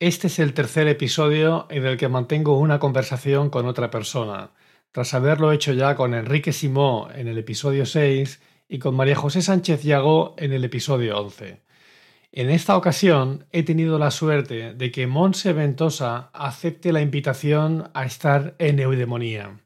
Este es el tercer episodio en el que mantengo una conversación con otra persona, tras haberlo hecho ya con Enrique Simó en el episodio 6 y con María José Sánchez Llagó en el episodio 11. En esta ocasión he tenido la suerte de que Monse Ventosa acepte la invitación a estar en Eudemonía.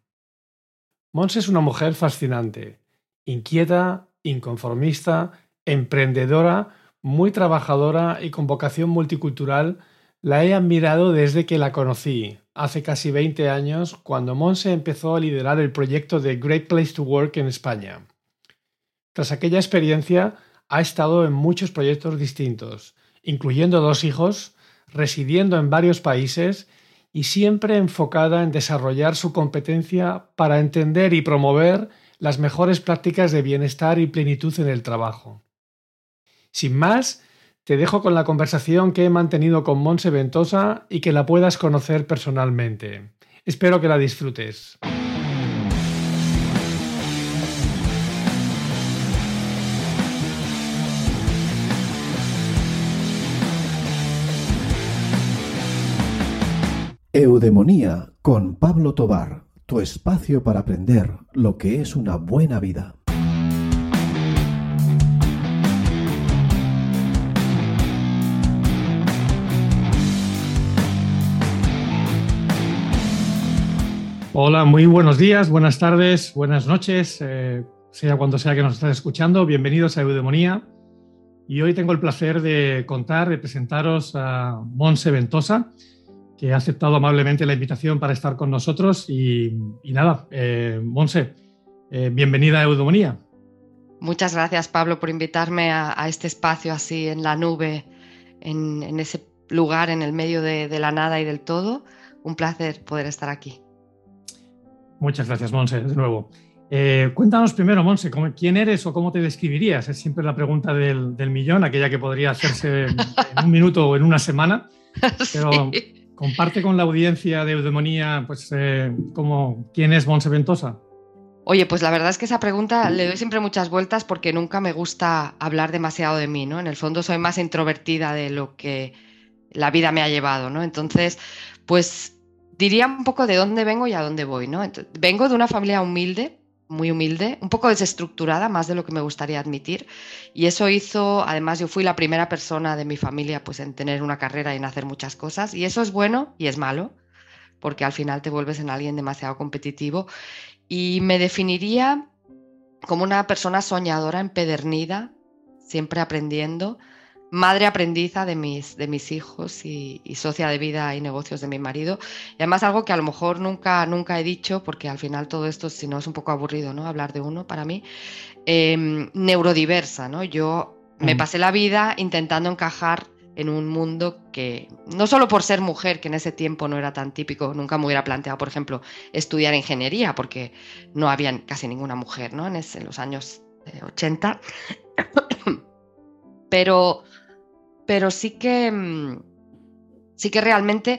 Monse es una mujer fascinante, inquieta, inconformista, emprendedora, muy trabajadora y con vocación multicultural la he admirado desde que la conocí, hace casi 20 años, cuando Monse empezó a liderar el proyecto de Great Place to Work en España. Tras aquella experiencia, ha estado en muchos proyectos distintos, incluyendo dos hijos, residiendo en varios países y siempre enfocada en desarrollar su competencia para entender y promover las mejores prácticas de bienestar y plenitud en el trabajo. Sin más, te dejo con la conversación que he mantenido con Monse Ventosa y que la puedas conocer personalmente. Espero que la disfrutes. Eudemonía con Pablo Tobar, tu espacio para aprender lo que es una buena vida. Hola, muy buenos días, buenas tardes, buenas noches, eh, sea cuando sea que nos estés escuchando. Bienvenidos a Eudemonía. Y hoy tengo el placer de contar, de presentaros a Monse Ventosa, que ha aceptado amablemente la invitación para estar con nosotros. Y, nada, eh, Monse, eh, bienvenida a Eudemonía. Muchas gracias, Pablo, por invitarme a, este espacio así en la nube, en, ese lugar en el medio de la nada y del todo. Un placer poder estar aquí. Muchas gracias, Monse, de nuevo. Eh, cuéntanos primero, Monse, ¿quién eres o cómo te describirías? Es siempre la pregunta del, millón, aquella que podría hacerse en, un minuto o en una semana. Pero comparte con la audiencia de Eudemonía, pues, eh, ¿quién es Monse Ventosa? Oye, pues la verdad es que esa pregunta le doy siempre muchas vueltas porque nunca me gusta hablar demasiado de mí, ¿no? En el fondo soy más introvertida de lo que la vida me ha llevado, ¿no? Entonces, pues diría un poco de dónde vengo y a dónde voy, ¿no? vengo de una familia humilde, muy humilde, un poco desestructurada, más de lo que me gustaría admitir. Y eso hizo, además yo fui la primera persona de mi familia pues, en tener una carrera y en hacer muchas cosas. Y eso es bueno y es malo, porque al final te vuelves en alguien demasiado competitivo. Y me definiría como una persona soñadora, empedernida, siempre aprendiendo, madre aprendiza de mis, de mis hijos y, socia de vida y negocios de mi marido. Y además algo que a lo mejor nunca, nunca he dicho, porque al final todo esto, si no es un poco aburrido, ¿no? Hablar de uno para mí, em, neurodiversa, ¿no? Yo me mm. pasé la vida intentando encajar en un mundo que, no solo por ser mujer, que en ese tiempo no era tan típico, nunca me hubiera planteado, por ejemplo, estudiar ingeniería, porque no había casi ninguna mujer, ¿no? En, en los años 80. Pero pero sí que, mm, sí que realmente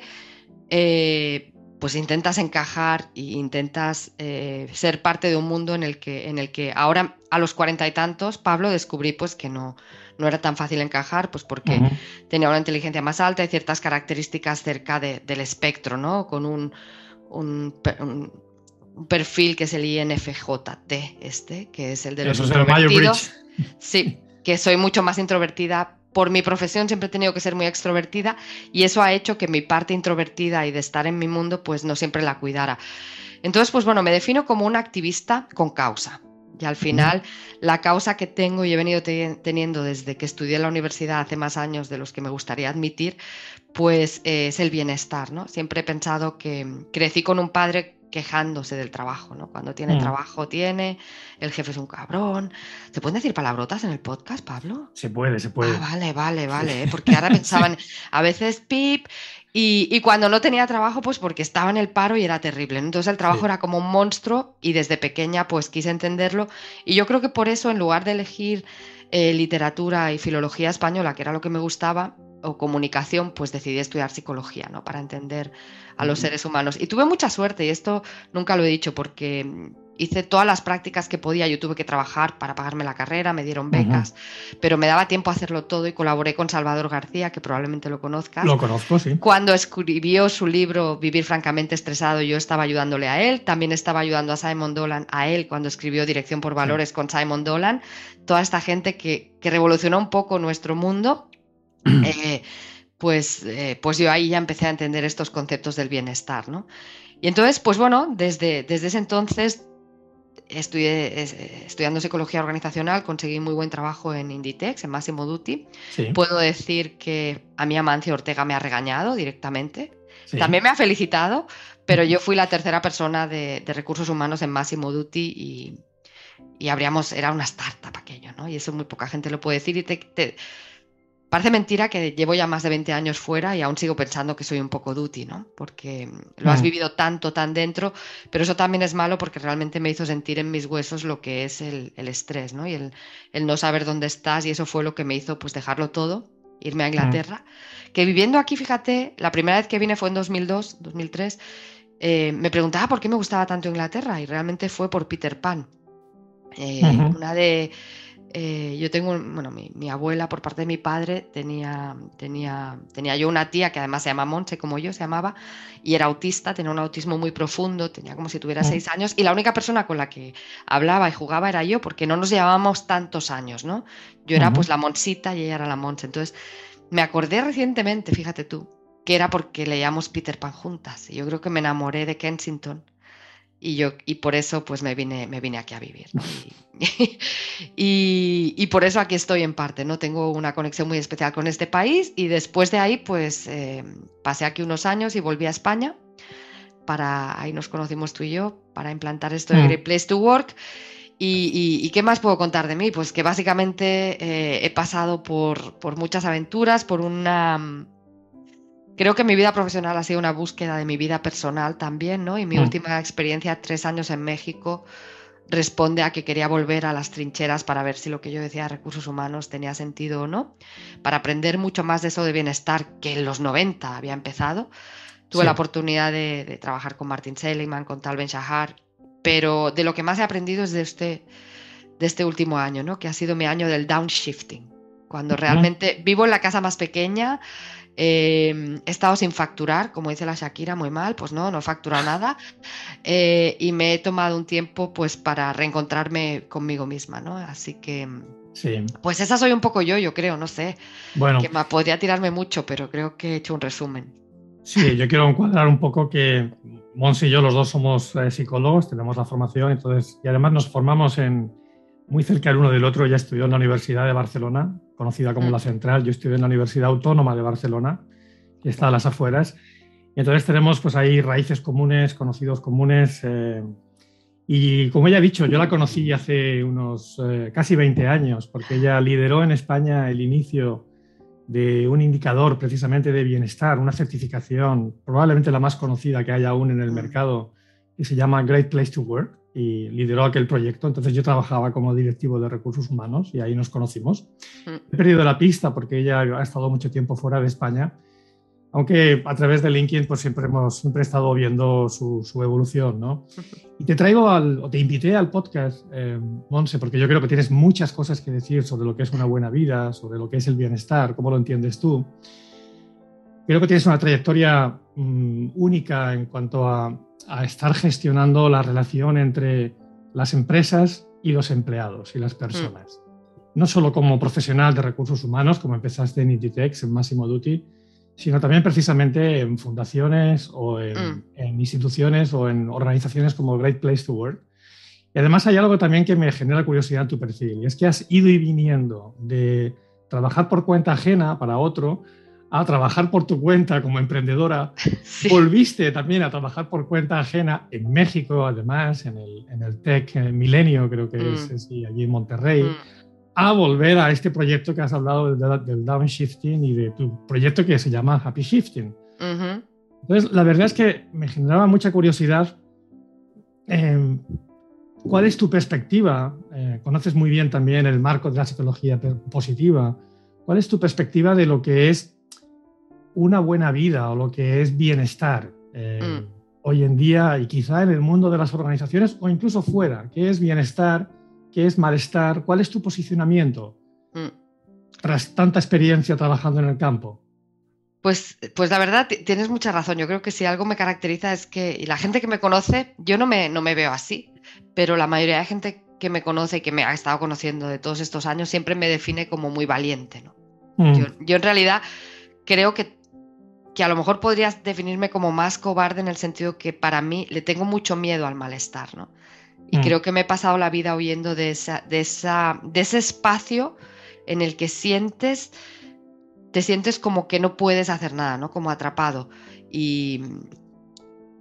eh, pues intentas encajar e intentas eh, ser parte de un mundo en el que, en el que ahora a los cuarenta y tantos, Pablo, descubrí pues que no, no era tan fácil encajar, pues porque tenía una inteligencia más alta y ciertas características cerca del espectro, ¿no? Con un, un, perfil que es el INFJT, este, que es el de los introvertidos. Sí, que soy mucho más introvertida por mi profesión siempre he tenido que ser muy extrovertida y eso ha hecho que mi parte introvertida y de estar en mi mundo pues no siempre la cuidara. Entonces, pues bueno, me defino como una activista con causa. Y al final, la causa que tengo y he venido teniendo desde que estudié en la universidad hace más años de los que me gustaría admitir, pues es el bienestar, ¿no? Siempre he pensado que crecí con un padre quejándose del trabajo, ¿no? Cuando tiene mm. trabajo, tiene, el jefe es un cabrón. ¿Se pueden decir palabrotas en el podcast, Pablo? Se puede, se puede. Ah, vale, vale, vale, ¿eh? porque ahora pensaban, a veces pip, y, cuando no tenía trabajo, pues porque estaba en el paro y era terrible. Entonces el trabajo era como un monstruo y desde pequeña pues quise entenderlo. Y yo creo que por eso, en lugar de elegir eh, literatura y filología española, que era lo que me gustaba, o comunicación, pues decidí estudiar psicología, ¿no? Para entender a los seres humanos. Y tuve mucha suerte, y esto nunca lo he dicho, porque hice todas las prácticas que podía, yo tuve que trabajar para pagarme la carrera, me dieron becas, pero me daba tiempo a hacerlo todo y colaboré con Salvador García, que probablemente lo conozcas. Lo conozco, sí. Cuando escribió su libro Vivir francamente estresado, yo estaba ayudándole a él, también estaba ayudando a Simon Dolan, a él cuando escribió Dirección por Valores con Simon Dolan, toda esta gente que, que revolucionó un poco nuestro mundo eh, pues, eh, pues yo ahí ya empecé a entender estos conceptos del bienestar, ¿no? Y entonces, pues bueno, desde, desde ese entonces estudié, estudiando psicología organizacional, conseguí muy buen trabajo en Inditex, en Massimo Dutti. Puedo decir que a mí Amancio Ortega me ha regañado directamente. También me ha felicitado, pero yo fui la tercera persona de, recursos humanos en Massimo Dutti y, y habríamos, era una startup aquello, ¿no? Y eso muy poca gente lo puede decir y te Parece mentira que llevo ya más de 20 años fuera y aún sigo pensando que soy un poco duty, ¿no? Porque lo has mm. vivido tanto, tan dentro, pero eso también es malo porque realmente me hizo sentir en mis huesos lo que es el, estrés, ¿no? Y el, no saber dónde estás y eso fue lo que me hizo pues dejarlo todo, irme a mm. Inglaterra. Que viviendo aquí, fíjate, la primera vez que vine fue en 2002, 2003, eh, me preguntaba por qué me gustaba tanto Inglaterra y realmente fue por Peter Pan. Eh, una de eh, yo tengo, bueno, mi, abuela por parte de mi padre tenía, tenía, tenía yo una tía que además se llama Monse, como yo se llamaba, y era autista, tenía un autismo muy profundo, tenía como si tuviera seis años, y la única persona con la que hablaba y jugaba era yo, porque no nos llevábamos tantos años, ¿no? Yo era pues la Monsita y ella era la Monse. Entonces, me acordé recientemente, fíjate tú, que era porque leíamos Peter Pan juntas, y yo creo que me enamoré de Kensington y yo y por eso pues me vine me vine aquí a vivir y, por eso aquí estoy en parte no tengo una conexión muy especial con este país y después de ahí pues eh, pasé aquí unos años y volví a España para ahí nos conocimos tú y yo para implantar esto de mm. Great Place to Work. Y, qué más puedo contar de mí pues que básicamente eh, he pasado por, por muchas aventuras por una Creo que mi vida profesional ha sido una búsqueda de mi vida personal también, ¿no? Y mi mm. última experiencia, tres años en México, responde a que quería volver a las trincheras para ver si lo que yo decía de recursos humanos tenía sentido o no, para aprender mucho más de eso de bienestar que en los 90 había empezado. Tuve la oportunidad de, trabajar con Martin Seligman, con Tal Ben Shahar, pero de lo que más he aprendido es de este, de este último año, ¿no? que ha sido mi año del downshifting, cuando realmente vivo en la casa más pequeña, Em, he estado sin facturar, como dice la Shakira, muy mal, pues no, no he facturado nada. Eh, y me he tomado un tiempo pues para reencontrarme conmigo misma, ¿no? Así que... Sí. Pues esa soy un poco yo, yo creo, no sé. Bueno. Que me podría tirarme mucho, pero creo que he hecho un resumen. Sí, yo quiero encuadrar un poco que Mons y yo los dos somos eh, psicólogos, tenemos la formación, entonces, y además nos formamos en, muy cerca el uno del otro. Ella estudió en la Universidad de Barcelona, conocida como la Central. Yo estudié en la Universidad Autónoma de Barcelona, que está a las afueras. Y entonces tenemos pues ahí raíces comunes, conocidos comunes. Eh, y como ella ha dicho, yo la conocí hace unos eh, casi 20 años, porque ella lideró en España el inicio de un indicador precisamente de bienestar, una certificación, probablemente la más conocida que hay aún en el mercado, que se llama Great Place to Work y lideró aquel proyecto. Entonces yo trabajaba como directivo de recursos humanos y ahí nos conocimos. He perdido la pista porque ella ha estado mucho tiempo fuera de España, aunque a través de LinkedIn pues siempre hemos siempre estado viendo su, su evolución. ¿no? Y te traigo al, o te invité al podcast, eh, Monse, porque yo creo que tienes muchas cosas que decir sobre lo que es una buena vida, sobre lo que es el bienestar, cómo lo entiendes tú. Creo que tienes una trayectoria mm, única en cuanto a a estar gestionando la relación entre las empresas y los empleados y las personas. Mm. No solo como profesional de recursos humanos, como empezaste en Inditex, en Máximo Duty, sino también precisamente en fundaciones o mm. en, instituciones o en organizaciones como Great Place to Work. Y además hay algo también que me genera curiosidad en tu perfil, y es que has ido y viniendo de trabajar por cuenta ajena para otro a trabajar por tu cuenta como emprendedora. Volviste también a trabajar por cuenta ajena en México, además, en el, en el Tech Milenio, creo que es, mm. allí en Monterrey, mm. a volver a este proyecto que has hablado del, downshifting y de tu proyecto que se llama Happy Shifting. Entonces, la verdad es que me generaba mucha curiosidad. Em, ¿Cuál es tu perspectiva? Eh, conoces muy bien también el marco de la psicología positiva. ¿Cuál es tu perspectiva de lo que es una buena vida o lo que es bienestar eh, mm. hoy en día y quizá en el mundo de las organizaciones o incluso fuera. ¿Qué es bienestar? ¿Qué es malestar? ¿Cuál es tu posicionamiento mm. tras tanta experiencia trabajando en el campo? Pues, pues la verdad, tienes mucha razón. Yo creo que si algo me caracteriza es que, y la gente que me conoce, yo no me, no me veo así, pero la mayoría de gente que me conoce y que me ha estado conociendo de todos estos años siempre me define como muy valiente. ¿no? Mm. Yo, en realidad creo que, que a lo mejor podrías definirme como más cobarde en el sentido que para mí le tengo mucho miedo al malestar. ¿no? Y mm. creo que me he pasado la vida huyendo de, esa, de, esa, de ese espacio en el que sientes te sientes como que no puedes hacer nada, ¿no? Como atrapado. Y,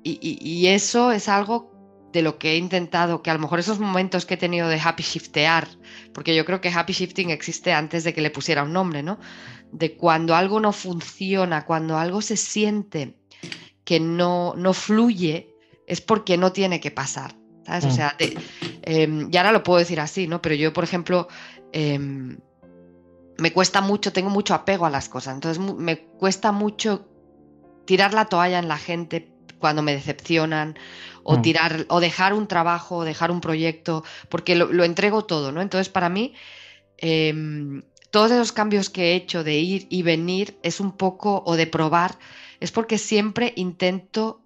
y, eso es algo de lo que he intentado, que a lo mejor esos momentos que he tenido de happy shiftear, porque yo creo que happy shifting existe antes de que le pusiera un nombre, ¿no? De cuando algo no funciona, cuando algo se siente que no, no fluye, es porque no tiene que pasar. ¿sabes? O mm. sea, em, y ahora lo puedo decir así, ¿no? Pero yo, por ejemplo, em, me cuesta mucho, tengo mucho apego a las cosas, entonces me cuesta mucho tirar la toalla en la gente cuando me decepcionan o mm. tirar o dejar un trabajo o dejar un proyecto porque lo, entrego todo, ¿no? Entonces para mí em, todos esos cambios que he hecho de ir y venir es un poco o de probar es porque siempre intento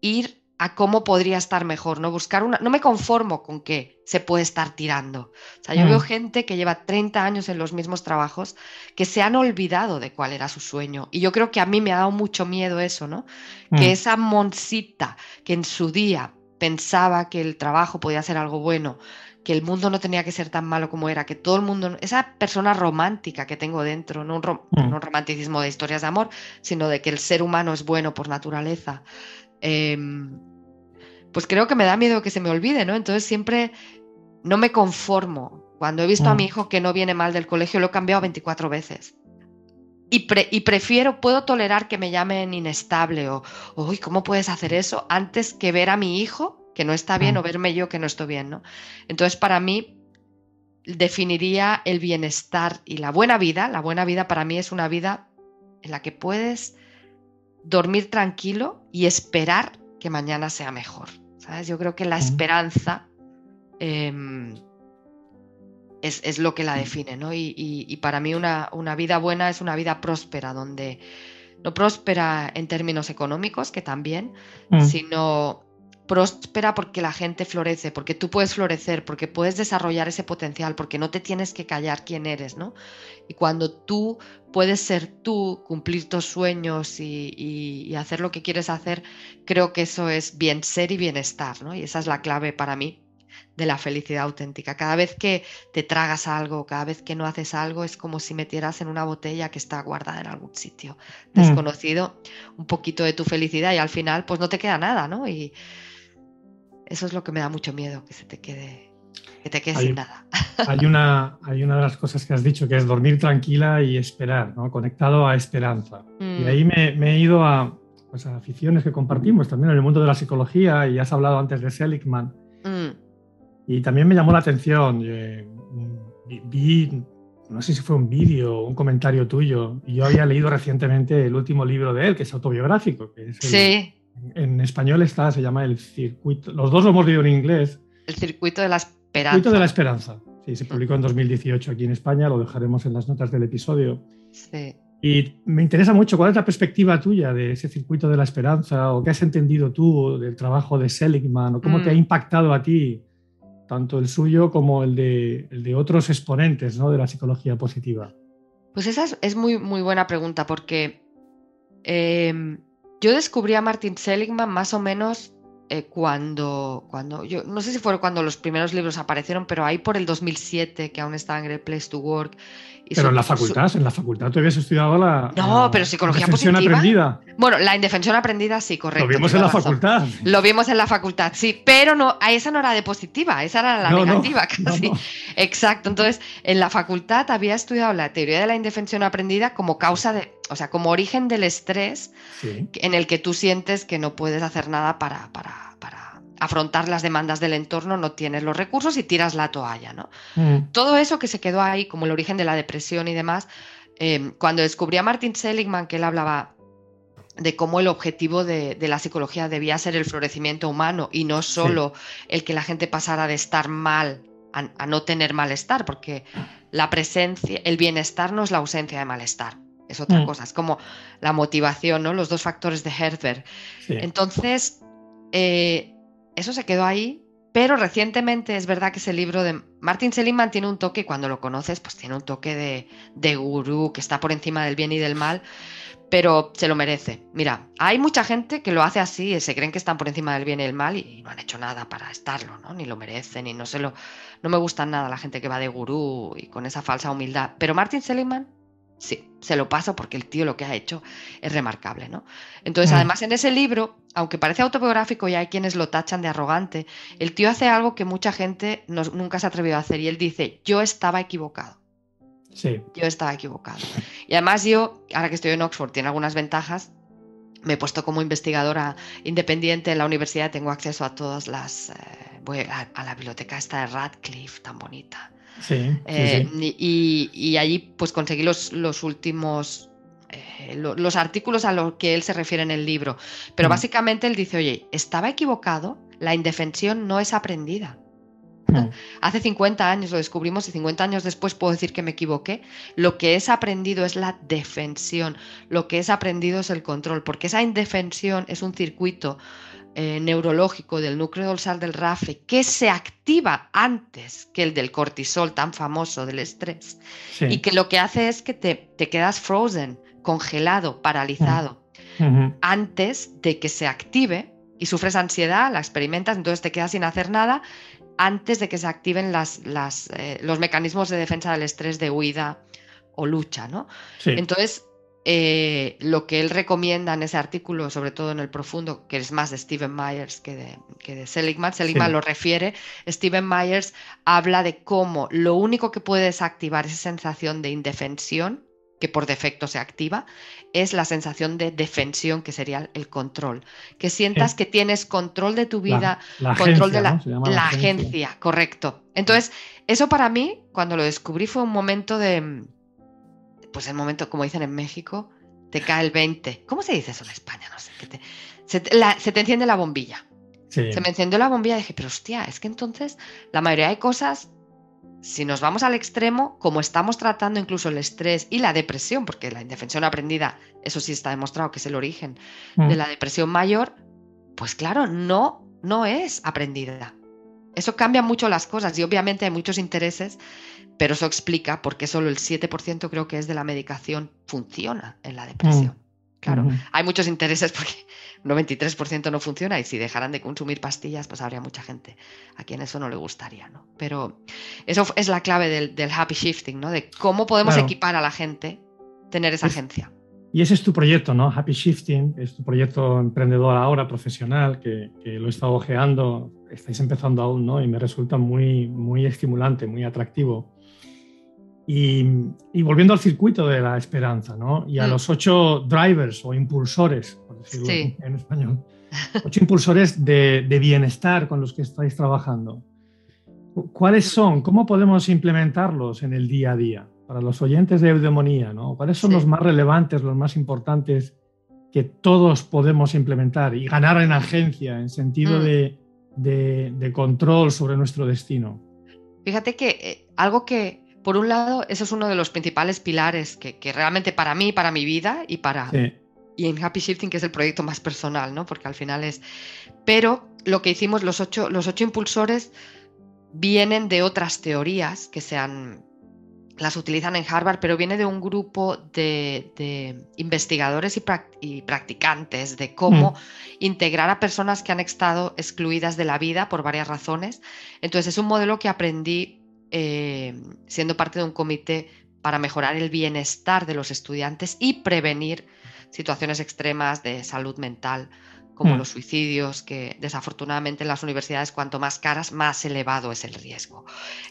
ir a cómo podría estar mejor, ¿no? Buscar una. No me conformo con que se puede estar tirando. O sea, yo veo mm. gente que lleva 30 años en los mismos trabajos que se han olvidado de cuál era su sueño. Y yo creo que a mí me ha dado mucho miedo eso, ¿no? Que mm. esa moncita que en su día pensaba que el trabajo podía ser algo bueno, que el mundo no tenía que ser tan malo como era, que todo el mundo, esa persona romántica que tengo dentro, no un, mm. no un romanticismo de historias de amor, sino de que el ser humano es bueno por naturaleza, Em, pues creo que me da miedo que se me olvide, ¿no? Entonces siempre no me conformo. Cuando he visto a mi mm. hijo que no viene mal del colegio, lo he cambiado 24 veces. Y, y, prefiero, puedo tolerar que me llamen inestable o, uy, ¿cómo puedes hacer eso? Antes que ver a mi hijo que no está bien o verme yo que no estoy bien, ¿no? Entonces, para mí, definiría el bienestar y la buena vida. La buena vida para mí es una vida en la que puedes dormir tranquilo y esperar que mañana sea mejor. ¿sabes? Yo creo que la esperanza em, es, lo que la define, ¿no? Y, para mí una, una, vida buena es una vida próspera, donde no próspera en términos económicos, que también, mm. sino próspera porque la gente florece, porque tú puedes florecer, porque puedes desarrollar ese potencial, porque no te tienes que callar quién eres, ¿no? Y cuando tú puedes ser tú, cumplir tus sueños y, hacer lo que quieres hacer, creo que eso es bien ser y bienestar, ¿no? Y esa es la clave para mí de la felicidad auténtica. Cada vez que te tragas algo, cada vez que no haces algo, es como si metieras en una botella que está guardada en algún sitio mm. desconocido un poquito de tu felicidad y al final pues no te queda nada, ¿no? Y, eso es lo que me da mucho miedo, que se te quede, que te quede sin nada. Hay una, hay una de las cosas que has dicho, que es dormir tranquila y esperar, ¿no? conectado a esperanza. Y mm. ahí me, he ido pues, a, aficiones que compartimos también en el mundo de la psicología, y has hablado antes de Seligman. Mm. Y también me llamó la atención, eh, vi, no sé si fue un vídeo o un comentario tuyo, y yo había leído recientemente el último libro de él, que es autobiográfico. Que es sí en español está, se llama el circuito. Los dos lo hemos leído en inglés. El circuito de la esperanza. Circuito de la esperanza. Sí, se publicó en 2018 aquí en España, lo dejaremos en las notas del episodio. Sí. Y me interesa mucho cuál es la perspectiva tuya de ese circuito de la esperanza o qué has entendido tú del trabajo de Seligman o cómo te ha mm. impactado a ti tanto el suyo como el de, el de otros exponentes ¿no? de la psicología positiva. Pues esa es, muy, muy buena pregunta porque eh, yo descubrí a Martin Seligman más o menos eh, cuando, cuando, yo no sé si fue cuando los primeros libros aparecieron, pero ahí por el 2007, que aún estaba en Great Place to Work. Pero en la facultad, en la facultad tú habías estudiado la. No, pero psicología positiva. aprendida. Bueno, la indefensión aprendida sí, correcto. Lo vimos en la facultad. Lo vimos en la facultad, sí, pero no, a esa no era de positiva, esa era la negativa casi. Exacto, entonces en la facultad había estudiado la teoría de la indefensión aprendida como causa de, o sea, como origen del estrés en el que tú sientes que no puedes hacer nada para, para afrontar las demandas del entorno, no tienes los recursos y tiras la toalla. ¿no? Mm. Todo eso que se quedó ahí como el origen de la depresión y demás, Em, cuando descubrí a Martin Seligman, que él hablaba de cómo el objetivo de, la psicología debía ser el florecimiento humano y no solo el que la gente pasara de estar mal a, no tener malestar, porque la presencia, el bienestar no es la ausencia de malestar, es otra mm. cosa, es como la motivación, ¿no? Los dos factores de Herzberg. Entonces, eh, eso se quedó ahí, pero recientemente es verdad que ese libro de Martin Seligman tiene un toque, cuando lo conoces, pues tiene un toque de, de gurú que está por encima del bien y del mal, pero se lo merece. Mira, hay mucha gente que lo hace así, se creen que están por encima del bien y el mal y no han hecho nada para estarlo, ¿no? Ni lo merecen, y no se lo. No me gusta nada la gente que va de gurú y con esa falsa humildad. Pero Martin Seligman, sí, se lo paso porque el tío lo que ha hecho es remarcable, ¿no? Entonces, además, en ese libro, aunque parece autobiográfico y hay quienes lo tachan de arrogante, el tío hace algo que mucha gente nunca se ha atrevido a hacer y él dice: Yo estaba equivocado. Yo estaba equivocado. Y además yo, ahora que estoy en Oxford, tiene algunas ventajas. Me he puesto como investigadora independiente en la universidad, tengo acceso a todas las... Eh, voy a, la biblioteca esta de Radcliffe, tan bonita. Sí. Eh, y, allí pues conseguí los, los últimos eh, los artículos a los que él se refiere en el libro. Pero mm. básicamente él dice, oye, estaba equivocado, la indefensión no es aprendida. Hmm. Hace 50 años lo descubrimos y 50 años después puedo decir que me equivoqué. Lo que es aprendido es la defensión, lo que es aprendido es el control, porque esa indefensión es un circuito eh, neurológico del núcleo dorsal del RAFE que se activa antes que el del cortisol tan famoso del estrés y que lo que hace es que te, quedas frozen, congelado, paralizado, hmm. antes de que se active y sufres ansiedad, la experimentas, entonces te quedas sin hacer nada antes de que se activen las, eh, los mecanismos de defensa del estrés de huida o lucha. ¿no? Entonces, eh, lo que él recomienda en ese artículo, sobre todo en el profundo, que es más de Steven Myers que de, que de Seligman, Seligman lo refiere, Steven Myers habla de cómo lo único que puede desactivar esa sensación de indefensión que por defecto se activa, es la sensación de defensión, que sería el control. Que sientas que tienes control de tu vida, control de la, la, agencia. correcto. Entonces, eso para mí, cuando lo descubrí, fue un momento de, pues el momento, como dicen en México, te cae el 20. ¿Cómo se dice eso en España? No sé. se, te enciende la bombilla. Se me encendió la bombilla y dije, pero hostia, es que entonces la mayoría de cosas si nos vamos al extremo, como estamos tratando incluso el estrés y la depresión, porque la indefensión aprendida, eso sí está demostrado que es el origen de mm. la depresión mayor, pues claro, no, no es aprendida. Eso cambia mucho las cosas y obviamente hay muchos intereses, pero eso explica por qué solo el 7% creo que es de la medicación funciona en la depresión. Mm. Claro, hay muchos intereses porque 93% no funciona y si dejaran de consumir pastillas, pues habría mucha gente a quien eso no le gustaría, ¿no? Pero eso es la clave del, happy shifting, ¿no? De cómo podemos equipar a la gente tener esa agencia. Y ese es tu proyecto, ¿no? Happy Shifting, es tu proyecto emprendedor ahora, profesional, que, lo he estado ojeando, estáis empezando aún, ¿no? Y me resulta muy, muy estimulante, muy atractivo. Y, volviendo al circuito de la esperanza, ¿no? Y a mm. los ocho drivers o impulsores, por decirlo en español, ocho impulsores de, bienestar con los que estáis trabajando. ¿Cuáles son? ¿Cómo podemos implementarlos en el día a día? Para los oyentes de eudemonía, ¿no? ¿Cuáles son los más relevantes, los más importantes que todos podemos implementar y ganar en agencia, en sentido mm. de, de, control sobre nuestro destino? Fíjate que eh, algo que, por un lado, eso es uno de los principales pilares que, realmente para mí, para mi vida y para... Y en Happy Shifting, que es el proyecto más personal, ¿no? Porque al final es... Pero lo que hicimos, los ocho, los ocho impulsores vienen de otras teorías que se han, las utilizan en Harvard, pero viene de un grupo de, investigadores y, practicantes de cómo mm. integrar a personas que han estado excluidas de la vida por varias razones. Entonces es un modelo que aprendí eh, siendo parte de un comité para mejorar el bienestar de los estudiantes y prevenir situaciones extremas de salud mental, como hmm. los suicidios, que desafortunadamente en las universidades cuanto más caras, más elevado es el riesgo.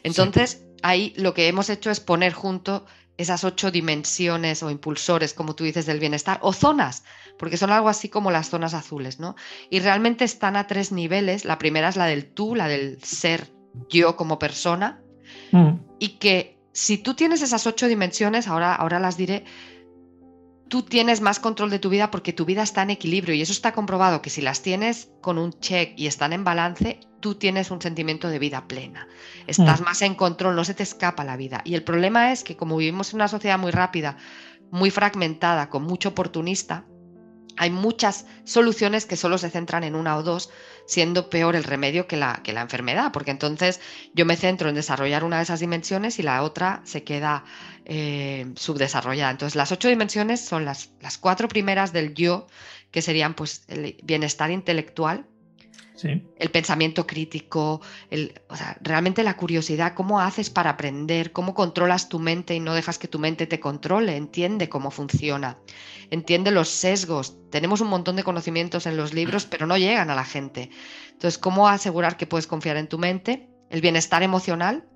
Entonces, ahí lo que hemos hecho es poner junto esas ocho dimensiones o impulsores, como tú dices, del bienestar, o zonas, porque son algo así como las zonas azules, ¿no? Y realmente están a tres niveles. La primera es la del tú, la del ser yo como persona, Mm. y que si tú tienes esas ocho dimensiones, ahora, ahora las diré, tú tienes más control de tu vida porque tu vida está en equilibrio y eso está comprobado que si las tienes con un check y están en balance, tú tienes un sentimiento de vida plena. Estás mm. más en control, no se te escapa la vida. Y el problema es que como vivimos en una sociedad muy rápida, muy fragmentada, con mucho oportunista, hay muchas soluciones que solo se centran en una o dos, siendo peor el remedio que la, enfermedad, porque entonces yo me centro en desarrollar una de esas dimensiones y la otra se queda eh, subdesarrollada. Entonces las ocho dimensiones son las, las cuatro primeras del yo, que serían pues el bienestar intelectual, el pensamiento crítico, el, realmente la curiosidad, cómo haces para aprender, cómo controlas tu mente y no dejas que tu mente te controle, entiende cómo funciona, entiende los sesgos. Tenemos un montón de conocimientos en los libros, pero no llegan a la gente. Entonces, ¿cómo asegurar que puedes confiar en tu mente? El bienestar emocional,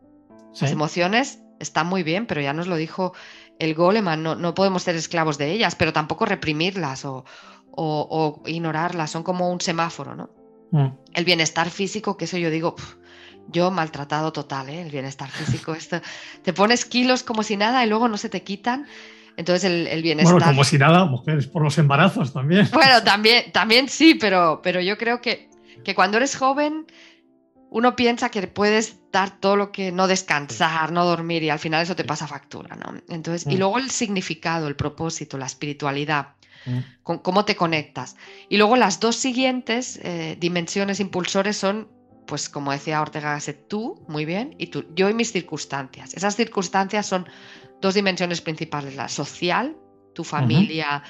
las emociones están muy bien, pero ya nos lo dijo el Goleman, no, no podemos ser esclavos de ellas, pero tampoco reprimirlas o, o ignorarlas, son como un semáforo, ¿no? Mm. El bienestar físico, que eso yo digo, yo maltratado total, ¿eh? el bienestar físico. Esto, te pones kilos como si nada y luego no se te quitan. Entonces el, bienestar... Bueno, como si nada, mujeres, por los embarazos también. Bueno, también, también sí, pero, pero yo creo que, que cuando eres joven uno piensa que puedes dar todo lo que no descansar, no dormir y al final eso te pasa factura, ¿no? Entonces, y mm. luego el significado, el propósito, la espiritualidad. Mm. con cómo te conectas. Y luego las dos siguientes eh, dimensiones impulsores son, pues como decía Ortega Gasset, tú, muy bien, y tú, yo y mis circunstancias. Esas circunstancias son dos dimensiones principales, la social, tu familia,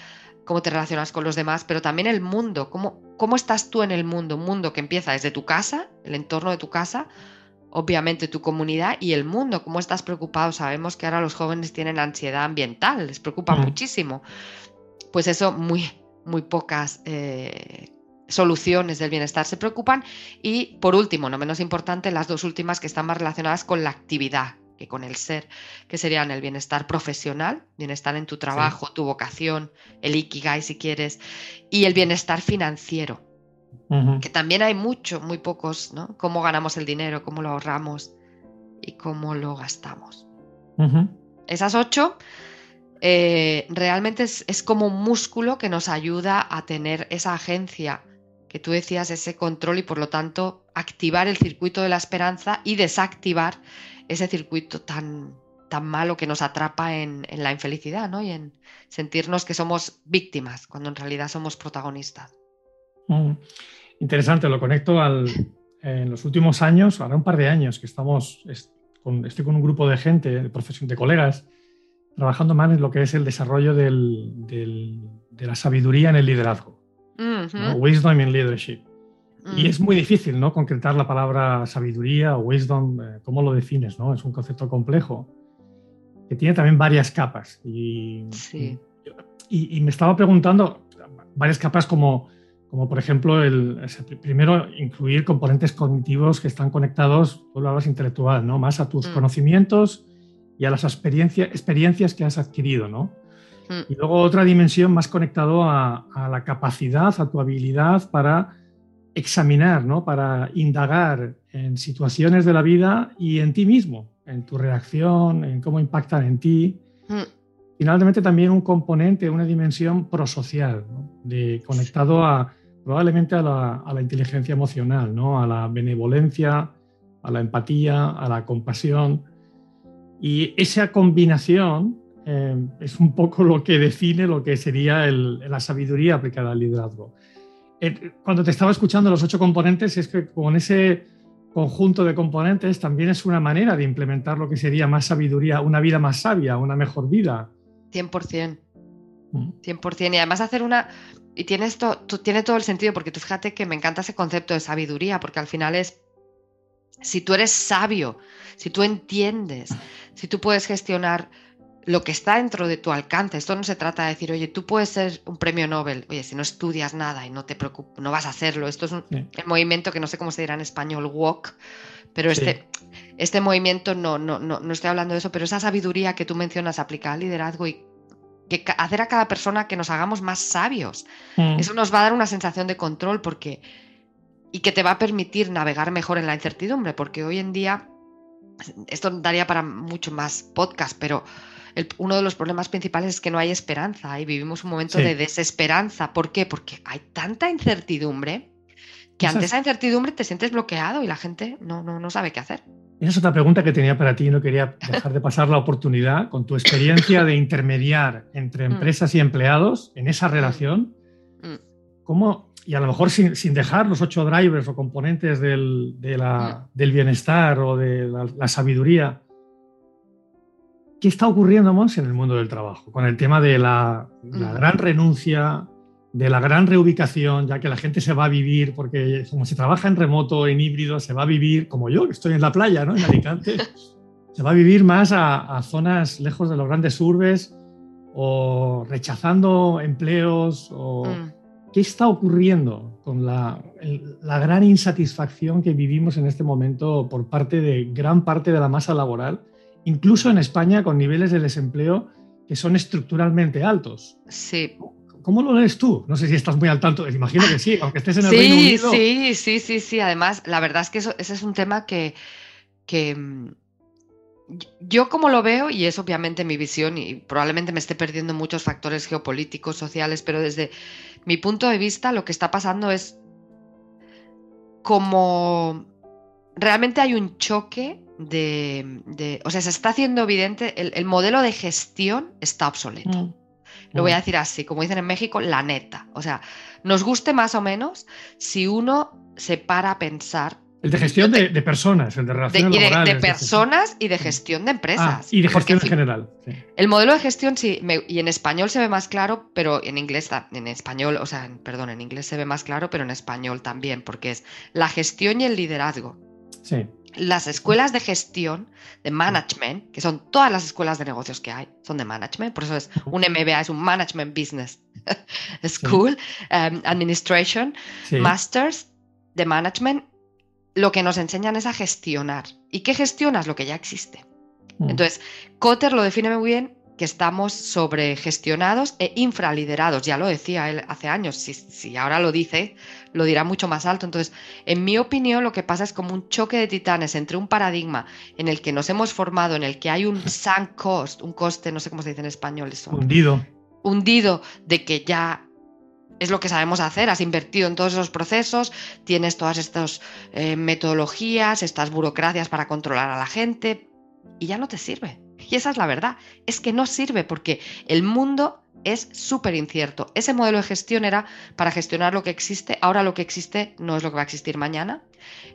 cómo te relacionas con los demás, pero también el mundo, cómo, cómo estás tú en el mundo, un mundo que empieza desde tu casa, el entorno de tu casa, obviamente tu comunidad y el mundo, cómo estás preocupado. Sabemos que ahora los jóvenes tienen ansiedad ambiental, les preocupa muchísimo pues eso, muy, muy pocas eh, soluciones del bienestar se preocupan. Y por último, no menos importante, las dos últimas que están más relacionadas con la actividad que con el ser, que serían el bienestar profesional, bienestar en tu trabajo, tu vocación, el ikigai si quieres, y el bienestar financiero, que también hay mucho, muy pocos, ¿no? Cómo ganamos el dinero, cómo lo ahorramos y cómo lo gastamos. Esas ocho eh, realmente es, como un músculo que nos ayuda a tener esa agencia que tú decías, ese control y por lo tanto activar el circuito de la esperanza y desactivar ese circuito tan, tan malo que nos atrapa en, la infelicidad ¿no? y en sentirnos que somos víctimas cuando en realidad somos protagonistas. Mm. Interesante, lo conecto al, en los últimos años, ahora un par de años que estamos, estoy con un grupo de gente, de, de colegas, trabajando más en lo que es el desarrollo del, de la sabiduría en el liderazgo. Wisdom in leadership. Y es muy difícil ¿no? concretar la palabra sabiduría o wisdom, eh, ¿cómo lo defines? ¿no? Es un concepto complejo que tiene también varias capas. Y, y, me estaba preguntando varias capas como, como por ejemplo, el, primero, incluir componentes cognitivos que están conectados, tú lo hablas intelectual, ¿no? más a tus mm. conocimientos y a las experiencias que has adquirido, ¿no? Mm. Y luego otra dimensión más conectado a, la capacidad, a tu habilidad para examinar, ¿no? Para indagar en situaciones de la vida y en ti mismo, en tu reacción, en cómo impactan en ti. Mm. Finalmente también un componente, una dimensión prosocial, de, conectado a, probablemente a la, a la, inteligencia emocional, ¿no? a la benevolencia, a la empatía, a la compasión. Y esa combinación eh, es un poco lo que define lo que sería la sabiduría aplicada al liderazgo. Eh, cuando te estaba escuchando los ocho componentes, es que con ese conjunto de componentes también es una manera de implementar lo que sería más sabiduría, una vida más sabia, una mejor vida. 100%. 100%. Mm. Y además hacer una... Y tiene, esto, tiene todo el sentido, porque tú fíjate que me encanta ese concepto de sabiduría, porque al final es, si tú eres sabio, si tú entiendes, si tú puedes gestionar lo que está dentro de tu alcance. Esto no se trata de decir, oye, tú puedes ser un premio Nobel, oye, si no estudias nada y no te preocupas, no vas a hacerlo. Esto es un, el movimiento que no sé cómo se dirá en español, walk, pero este, este movimiento no, no, no, no estoy hablando de eso, pero esa sabiduría que tú mencionas aplica al liderazgo y que hacer a cada persona que nos hagamos más sabios. Mm. Eso nos va a dar una sensación de control porque y que te va a permitir navegar mejor en la incertidumbre, porque hoy en día esto daría para mucho más podcast, pero uno de los problemas principales es que no hay esperanza y vivimos un momento de desesperanza. ¿Por qué? Porque hay tanta incertidumbre que ante esa incertidumbre te sientes bloqueado y la gente no, no, no sabe qué hacer. Esa es otra pregunta que tenía para ti y no quería dejar de pasar la oportunidad con tu experiencia de intermediar entre mm. empresas y empleados en esa relación. Mm. ¿Cómo, y a lo mejor sin, dejar los ocho drivers o componentes del, del bienestar o de la, sabiduría, ¿qué está ocurriendo más en el mundo del trabajo? Con el tema de la, la gran renuncia, de la gran reubicación, ya que la gente se va a vivir, porque como se trabaja en remoto, en híbrido, se va a vivir, como yo, que estoy en la playa, ¿no? en Alicante, se va a vivir más a, zonas lejos de los grandes urbes o rechazando empleos o... Mm. ¿Qué está ocurriendo con la, la, gran insatisfacción que vivimos en este momento por parte de gran parte de la masa laboral, incluso en España con niveles de desempleo que son estructuralmente altos? Sí. ¿Cómo lo lees tú? No sé si estás muy al tanto, imagino que sí, aunque estés en el Reino Unido. Sí, sí, sí, sí. Además, la verdad es que eso, ese es un tema que, que mm, yo como lo veo, y es obviamente mi visión, y probablemente me esté perdiendo muchos factores geopolíticos, sociales, pero desde mi punto de vista lo que está pasando es como realmente hay un choque de, o sea, se está haciendo evidente, el, modelo de gestión está obsoleto. Mm. Lo voy a mm. decir así, como dicen en México, la neta. O sea, nos guste más o menos si uno se para a pensar. El de gestión de, personas, el de relaciones de, laborales. De, personas y de gestión de empresas. Ah, y de gestión en general. El modelo de gestión sí, y en español se ve más claro, pero en inglés, en español, o sea, perdón, en inglés se ve más claro, pero en español también, porque es la gestión y el liderazgo. Sí las escuelas de gestión, de management, que son todas las escuelas de negocios que hay, son de management, por eso es un MBA, es un Management Business School, um, Administration, Masters de Management, lo que nos enseñan es a gestionar. ¿Y qué gestionas? Lo que ya existe. Mm. Entonces, Cotter lo define muy bien que estamos sobregestionados e infraliderados. Ya lo decía él hace años, si, ahora lo dice, lo dirá mucho más alto. Entonces, en mi opinión, lo que pasa es como un choque de titanes entre un paradigma en el que nos hemos formado, en el que hay un sunk cost, un coste, no sé cómo se dice en español eso. Hundido. Hundido de que ya es lo que sabemos hacer, has invertido en todos esos procesos, tienes todas estas eh, metodologías, estas burocracias para controlar a la gente y ya no te sirve. Y esa es la verdad, es que no sirve porque el mundo es súper incierto. Ese modelo de gestión era para gestionar lo que existe, ahora lo que existe no es lo que va a existir mañana.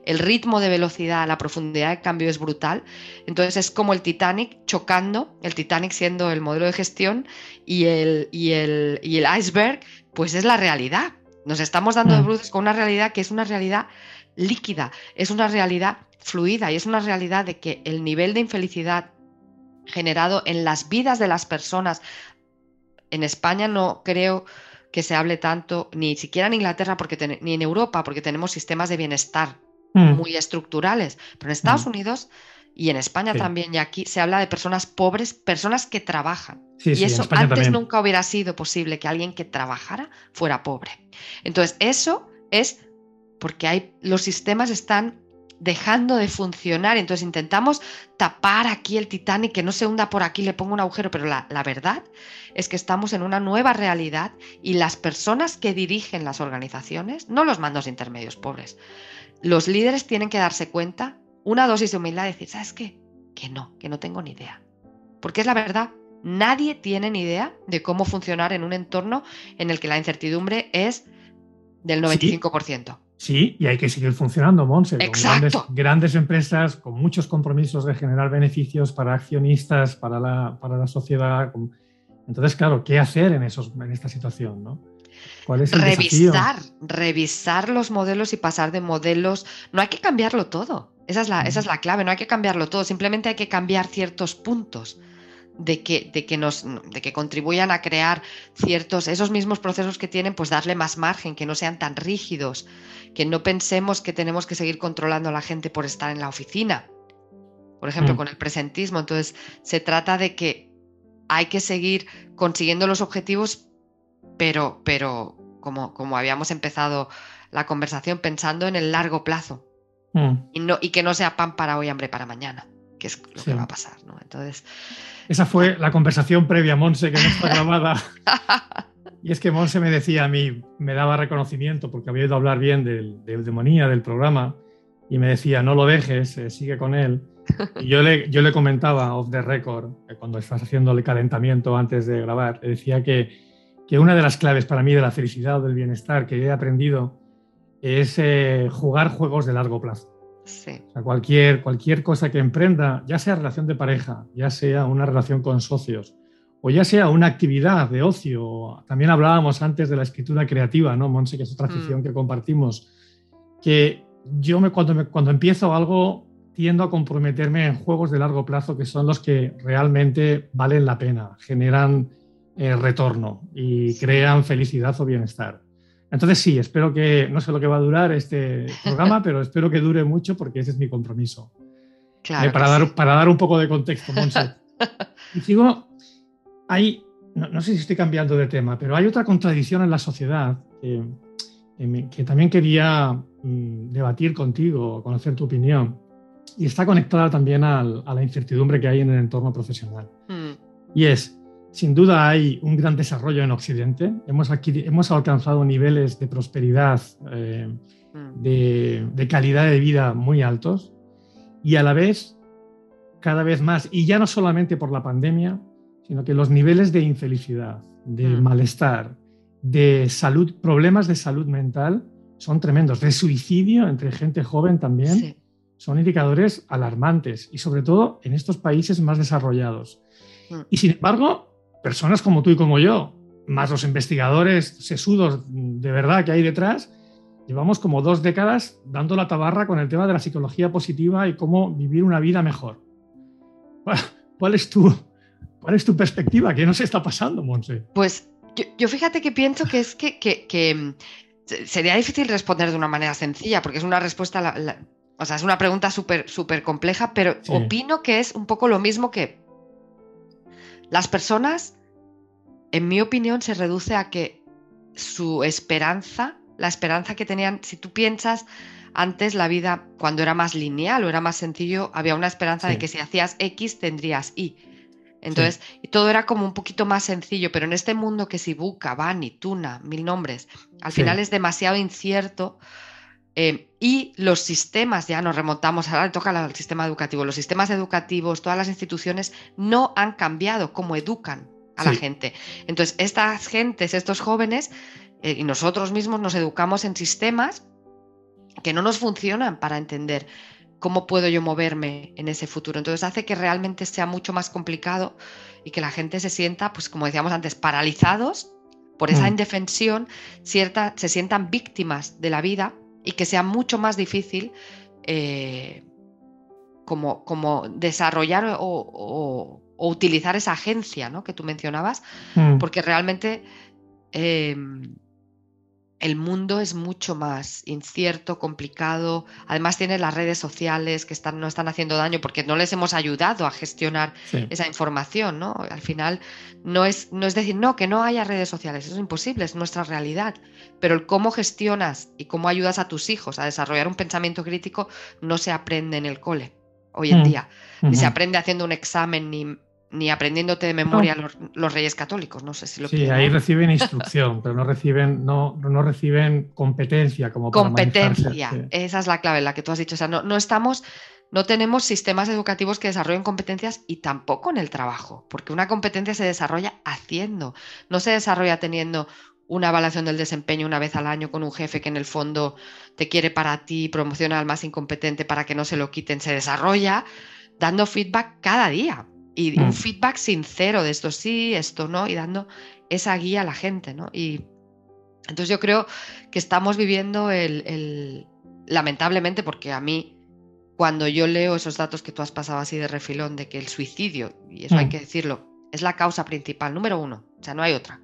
El ritmo de velocidad, la profundidad de cambio es brutal. Entonces es como el Titanic chocando, el Titanic siendo el modelo de gestión y el, y el, y el iceberg, pues es la realidad. Nos estamos dando de mm. bruces con una realidad que es una realidad líquida, es una realidad fluida y es una realidad de que el nivel de infelicidad generado en las vidas de las personas. En España no creo que se hable tanto, ni siquiera en Inglaterra, porque ni en Europa, porque tenemos sistemas de bienestar mm. muy estructurales, pero en Estados mm. Unidos y en España también, y aquí se habla de personas pobres, personas que trabajan. y eso antes nunca hubiera sido posible que alguien que trabajara fuera pobre. Entonces, eso es porque hay, los sistemas están dejando de funcionar. Entonces intentamos tapar aquí el Titanic, que no se hunda por aquí, le pongo un agujero, pero la, verdad es que estamos en una nueva realidad y las personas que dirigen las organizaciones, no los mandos intermedios pobres, los líderes tienen que darse cuenta, una dosis de humildad, decir, ¿sabes qué? Que no, que no tengo ni idea. Porque es la verdad, nadie tiene ni idea de cómo funcionar en un entorno en el que la incertidumbre es del 95%. Sí, y hay que seguir funcionando, Monse. grandes, empresas con muchos compromisos de generar beneficios para accionistas, para la, para la sociedad. Entonces, claro, ¿qué hacer en, esos, en esta situación? ¿no? ¿Cuál es el revisar, revisar los modelos y pasar de modelos. No hay que cambiarlo todo. Esa es, la, esa es la clave, no hay que cambiarlo todo, simplemente hay que cambiar ciertos puntos de que, de que, nos, de que contribuyan a crear ciertos, esos mismos procesos que tienen, pues darle más margen, que no sean tan rígidos, que no pensemos que tenemos que seguir controlando a la gente por estar en la oficina, por ejemplo, mm. con el presentismo. Entonces, se trata de que hay que seguir consiguiendo los objetivos, pero, pero como, como habíamos empezado la conversación, pensando en el largo plazo. Mm. Y, no, y que no sea pan para hoy, hambre para mañana qué es lo que va a pasar, ¿no? Entonces. Esa fue la conversación previa, Monse, que no está grabada. y es que Monse me decía a mí, me daba reconocimiento porque había ido a hablar bien del, del demonía, del programa, y me decía, no lo dejes, eh, sigue con él. Y yo le, yo le comentaba off the record, cuando estás haciendo el calentamiento antes de grabar, le decía que, que una de las claves para mí de la felicidad o del bienestar que he aprendido es eh, jugar juegos de largo plazo. Sí. O sea, cualquier, cualquier cosa que emprenda, ya sea relación de pareja, ya sea una relación con socios, o ya sea una actividad de ocio. También hablábamos antes de la escritura creativa, ¿no, Monse? Que es otra afición que compartimos. Que yo me, cuando, me, cuando empiezo algo tiendo a comprometerme en juegos de largo plazo que son los que realmente valen la pena, generan eh, retorno y crean felicidad o bienestar. Entonces sí, espero que, no sé lo que va a durar este programa, pero espero que dure mucho porque ese es mi compromiso. Claro Eh, para, dar, sí. para dar un poco de contexto, Monse. Y sigo, hay, no, no, sé si estoy cambiando de tema, pero hay otra contradicción en la sociedad que, también quería mmm, debatir contigo, conocer tu opinión. Y está conectada también al, a la incertidumbre que hay en el entorno profesional. Mm. Y es, sin duda hay un gran desarrollo en Occidente. Hemos, alcanzado niveles de prosperidad, eh, mm. de, de, calidad de vida muy altos. Y a la vez, cada vez más, y ya no solamente por la pandemia, sino que los niveles de infelicidad, de mm. malestar, de salud, problemas de salud mental son tremendos. De suicidio entre gente joven también. Sí. Son indicadores alarmantes y sobre todo en estos países más desarrollados. Mm. Y sin embargo, personas como tú y como yo, más los investigadores sesudos de verdad que hay detrás, llevamos como dos décadas dando la tabarra con el tema de la psicología positiva y cómo vivir una vida mejor. ¿Cuál es tu, cuál es tu perspectiva? ¿Qué nos está pasando, Monse? Pues yo, yo fíjate que pienso que es que, que, que, mm, sería difícil responder de una manera sencilla, porque es una respuesta, la, la, o sea, es una pregunta súper súper compleja, pero sí. opino que es un poco lo mismo que las personas, en mi opinión, se reduce a que su esperanza, la esperanza que tenían, si tú piensas antes la vida cuando era más lineal o era más sencillo, había una esperanza sí. de que si hacías X tendrías Y. Entonces, sí. todo era como un poquito más sencillo, pero en este mundo que si Buca, Bani, Tuna, mil nombres, al sí. final es demasiado incierto. Eh, y los sistemas, ya nos remontamos, ahora toca al sistema educativo, los sistemas educativos, todas las instituciones no han cambiado cómo educan a sí. la gente. Entonces, estas gentes, estos jóvenes eh, y nosotros mismos nos educamos en sistemas que no nos funcionan para entender cómo puedo yo moverme en ese futuro. Entonces hace que realmente sea mucho más complicado y que la gente se sienta, pues como decíamos antes, paralizados por esa mm. indefensión, cierta, se sientan víctimas de la vida y que sea mucho más difícil eh, como, como, desarrollar o, o, o, utilizar esa agencia ¿no? que tú mencionabas, mm. porque realmente eh, el mundo es mucho más incierto, complicado. Además tiene las redes sociales que están, no están haciendo daño porque no les hemos ayudado a gestionar sí. esa información. ¿no? Al final no es, no es decir, no, que no haya redes sociales, eso es imposible, es nuestra realidad. Pero el cómo gestionas y cómo ayudas a tus hijos a desarrollar un pensamiento crítico no se aprende en el cole hoy en mm. día. Ni uh -huh. se aprende haciendo un examen, ni ni aprendiéndote de memoria no. los, los, reyes católicos, no sé si lo Sí, ahí reciben instrucción, pero no reciben, no, no reciben competencia como para Competencia, sí. esa es la clave, la que tú has dicho. O sea, no, no estamos, no tenemos sistemas educativos que desarrollen competencias y tampoco en el trabajo, porque una competencia se desarrolla haciendo, no se desarrolla teniendo una evaluación del desempeño una vez al año con un jefe que en el fondo te quiere para ti, promociona al más incompetente para que no se lo quiten, se desarrolla dando feedback cada día y un feedback sincero de esto sí, esto no, y dando esa guía a la gente, ¿no? Y entonces yo creo que estamos viviendo el, el, lamentablemente, porque a mí, cuando yo leo esos datos que tú has pasado así de refilón, de que el suicidio, y eso mm. hay que decirlo, es la causa principal, número uno, o sea, no hay otra.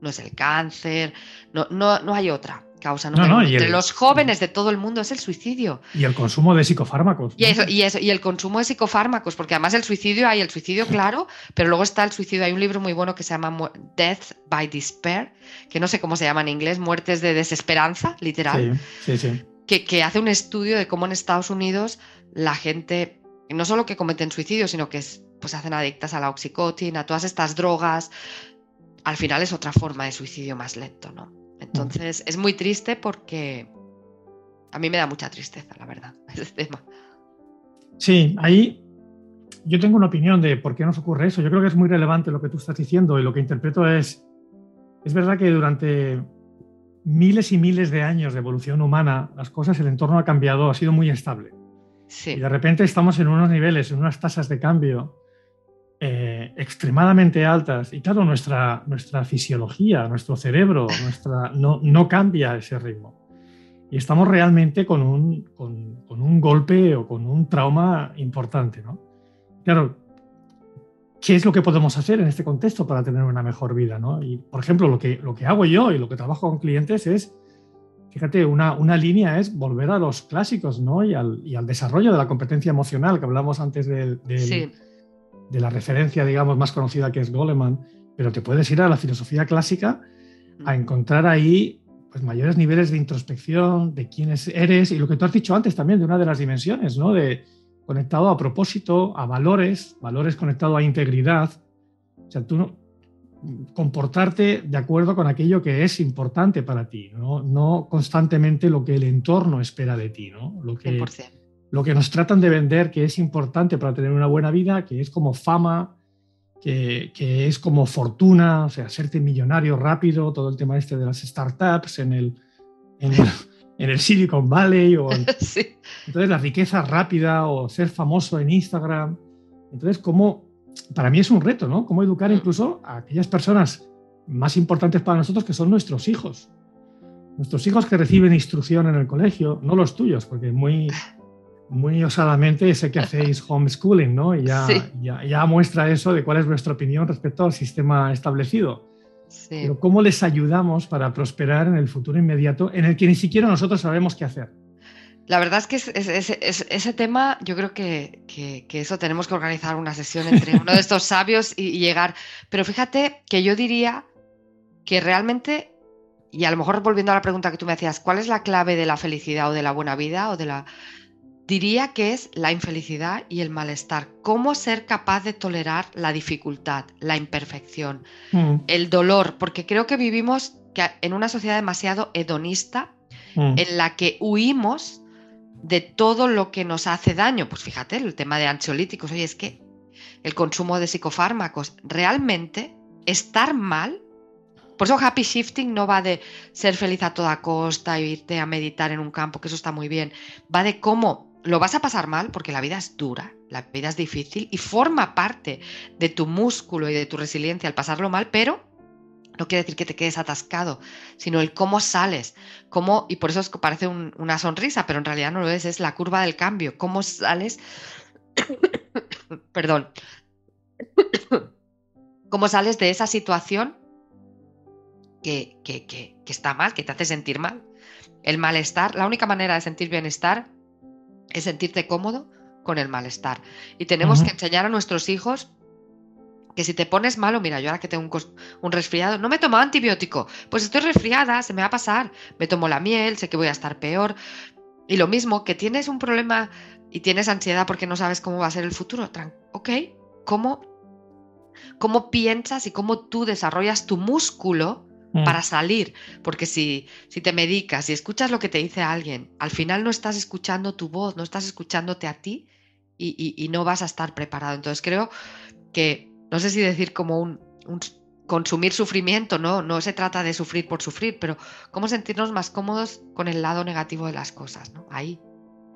No es el cáncer, no, no, no hay otra causa número no, no, entre el, los jóvenes de todo el mundo es el suicidio. Y el consumo de psicofármacos. Y, eso, y, eso, y el consumo de psicofármacos, porque además el suicidio hay el suicidio, claro, pero luego está el suicidio. Hay un libro muy bueno que se llama Death by Despair, que no sé cómo se llama en inglés, muertes de desesperanza, literal. Sí, sí, sí. Que, que hace un estudio de cómo en Estados Unidos la gente no solo que cometen suicidio, sino que pues, se hacen adictas a la oxicotina, a todas estas drogas, al final es otra forma de suicidio más lento, ¿no? Entonces es muy triste porque a mí me da mucha tristeza, la verdad, ese tema. Sí, ahí yo tengo una opinión de por qué nos ocurre eso. Yo creo que es muy relevante lo que tú estás diciendo y lo que interpreto es, es verdad que durante miles y miles de años de evolución humana, las cosas, el entorno ha cambiado, ha sido muy estable. Y de repente estamos en unos niveles, en unas tasas de cambio eh, extremadamente altas. Y claro, nuestra, nuestra fisiología, nuestro cerebro, nuestra, no, no cambia ese ritmo. Y estamos realmente con un, con, un golpe o con un trauma importante. ¿no? Claro, ¿qué es lo que podemos hacer en este contexto para tener una mejor vida? ¿no? Y, por ejemplo, lo que, lo que hago yo y lo que trabajo con clientes es, fíjate, una, una línea es volver a los clásicos ¿no? y, al, y al desarrollo de la competencia emocional que hablamos antes de, de la referencia, digamos, más conocida que es Goleman, pero te puedes ir a la filosofía clásica a encontrar ahí pues, mayores niveles de introspección, de quién eres y lo que tú has dicho antes también, de una de las dimensiones, ¿no? De, conectado a propósito, a valores, valores conectados a integridad. O sea, tú comportarte de acuerdo con aquello que es importante para ti, no, no constantemente lo que el entorno espera de ti, ¿no? Lo que, lo que nos tratan de vender que es importante para tener una buena vida, que es como fama, que, que, es como fortuna, o sea, hacerte millonario rápido, todo el tema este de las startups en el, en el en el Silicon Valley o entonces la riqueza rápida o ser famoso en Instagram. Entonces, cómo para mí es un reto, ¿no? Cómo educar mm. incluso a aquellas personas más importantes para nosotros que son nuestros hijos. Nuestros hijos que reciben instrucción en el colegio, no los tuyos, porque muy, muy osadamente sé que hacéis homeschooling, ¿no? Y ya, ya, ya, muestra eso de cuál es vuestra opinión respecto al sistema establecido. Pero ¿cómo les ayudamos para prosperar en el futuro inmediato en el que ni siquiera nosotros sabemos qué hacer? La verdad es que ese tema, yo creo que, eso tenemos que organizar una sesión entre uno de estos sabios y, llegar. Pero fíjate que yo diría que realmente, y a lo mejor volviendo a la pregunta que tú me hacías, ¿cuál es la clave de la felicidad o de la buena vida o de la diría que es la infelicidad y el malestar. Cómo ser capaz de tolerar la dificultad, la imperfección, mm. el dolor, porque creo que vivimos en una sociedad demasiado hedonista mm. en la que huimos de todo lo que nos hace daño. Pues fíjate, el tema de ansiolíticos, oye, es que el consumo de psicofármacos, realmente estar mal por eso happy shifting no va de ser feliz a toda costa irte a meditar en un campo, que eso está muy bien. Va de cómo lo vas a pasar mal porque la vida es dura, la vida es difícil y forma parte de tu músculo y de tu resiliencia al pasarlo mal, pero no quiere decir que te quedes atascado, sino el cómo sales, cómo, y por eso es que parece una sonrisa, pero en realidad no lo es, es la curva del cambio, cómo sales, perdón, cómo sales de esa situación que, que, que, que está mal, que te hace sentir mal. El malestar, la única manera de sentir bienestar es sentirte cómodo con el malestar. Y tenemos que enseñar a nuestros hijos que si te pones malo, mira, yo ahora que tengo un, resfriado, no me tomo antibiótico, pues estoy resfriada, se me va a pasar, me tomo la miel, sé que voy a estar peor. Y lo mismo, que tienes un problema y tienes ansiedad porque no sabes cómo va a ser el futuro, ok, ¿cómo, cómo piensas y cómo tú desarrollas tu músculo Mm. para salir, porque si, si te medicas, si escuchas lo que te dice alguien, al final no estás escuchando tu voz, no estás escuchándote a ti y, no vas a estar preparado. Entonces creo que, no sé si decir como un, consumir sufrimiento, ¿no? No se trata de sufrir por sufrir, pero cómo sentirnos más cómodos con el lado negativo de las cosas, ¿no? Ahí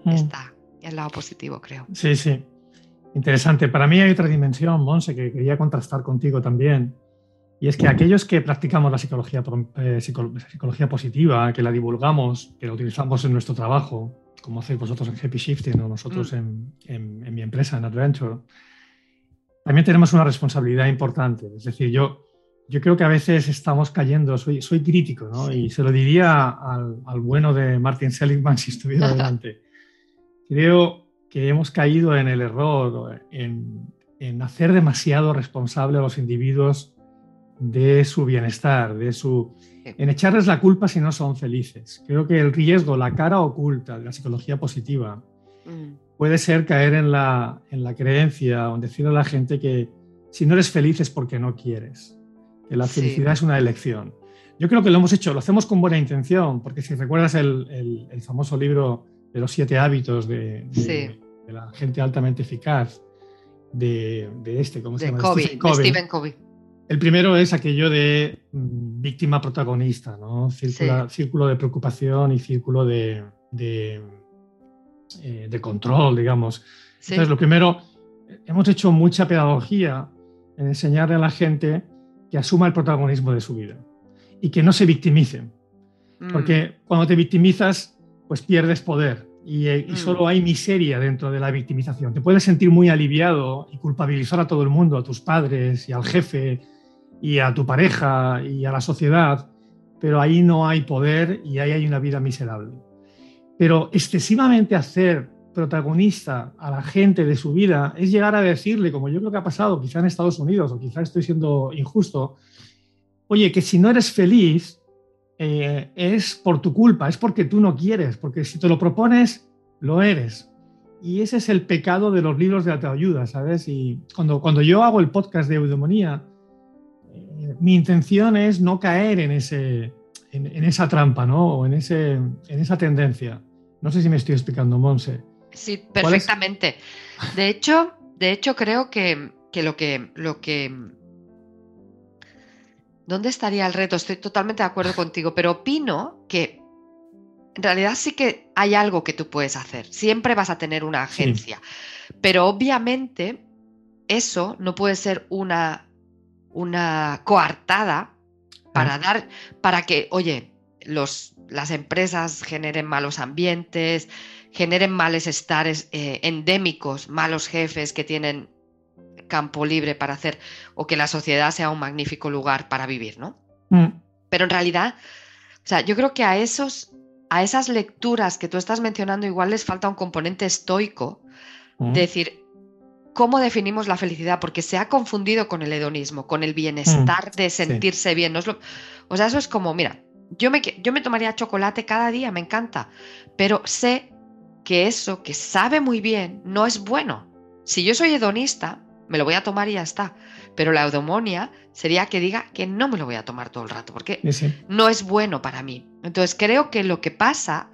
mm. está el lado positivo, creo. Sí, sí. Interesante. Para mí hay otra dimensión, Monse, que quería contrastar contigo también. Y es que aquellos que practicamos la psicología, eh, psicología positiva, que la divulgamos, que la utilizamos en nuestro trabajo, como hacéis vosotros en Happy Shifting o nosotros mm. en, en, mi empresa, en Adventure, también tenemos una responsabilidad importante. Es decir, yo, yo creo que a veces estamos cayendo, soy, soy crítico, ¿no? y se lo diría al, al bueno de Martin Seligman si estuviera delante. Creo que hemos caído en el error, en, en hacer demasiado responsable a los individuos de su bienestar, de su en echarles la culpa si no son felices. Creo que el riesgo, la cara oculta de la psicología positiva, mm. puede ser caer en la, en la creencia o decirle a la gente que si no eres feliz es porque no quieres, que la felicidad es una elección. Yo creo que lo hemos hecho, lo hacemos con buena intención, porque si recuerdas el, el, famoso libro de los siete hábitos de, de, la gente altamente eficaz, de, este, ¿cómo se llama? Stephen Covey. El primero es aquello de mm, víctima protagonista, ¿no? Círculo, de preocupación y círculo de, de, eh, control, digamos. Entonces, lo primero, hemos hecho mucha pedagogía en enseñarle a la gente que asuma el protagonismo de su vida y que no se victimicen. Mm. Porque cuando te victimizas, pues pierdes poder y, eh, mm. solo hay miseria dentro de la victimización. Te puedes sentir muy aliviado y culpabilizar a todo el mundo, a tus padres y al jefe y a tu pareja y a la sociedad, pero ahí no hay poder y ahí hay una vida miserable. Pero excesivamente hacer protagonista a la gente de su vida es llegar a decirle, como yo creo que ha pasado quizá en Estados Unidos o quizá estoy siendo injusto, oye, que si no eres feliz eh, es por tu culpa, es porque tú no quieres, porque si te lo propones, lo eres. Y ese es el pecado de los libros de autoayuda, ¿sabes? Y cuando, cuando yo hago el podcast de eudemonía, mi intención es no caer en, ese, en, esa trampa, ¿no? O en, ese, en esa tendencia. No sé si me estoy explicando, Monse. Sí, perfectamente. De hecho, de hecho creo que, que, lo que lo que ¿Dónde estaría el reto? Estoy totalmente de acuerdo contigo, pero opino que en realidad sí que hay algo que tú puedes hacer. Siempre vas a tener una agencia, pero obviamente eso no puede ser una, una coartada para dar, para que, oye, los, las empresas generen malos ambientes, generen malestares eh, endémicos, malos jefes que tienen campo libre para hacer o que la sociedad sea un magnífico lugar para vivir, ¿no? Mm. Pero en realidad, o sea, yo creo que a esos a esas lecturas que tú estás mencionando igual les falta un componente estoico mm. de decir cómo definimos la felicidad porque se ha confundido con el hedonismo, con el bienestar mm. de sentirse bien, ¿no? o sea, eso es como, mira, yo me, yo me tomaría chocolate cada día, me encanta, pero sé que eso que sabe muy bien no es bueno. Si yo soy hedonista, me lo voy a tomar y ya está. Pero la eudemonia sería que diga que no me lo voy a tomar todo el rato, porque no es bueno para mí. Entonces creo que lo que pasa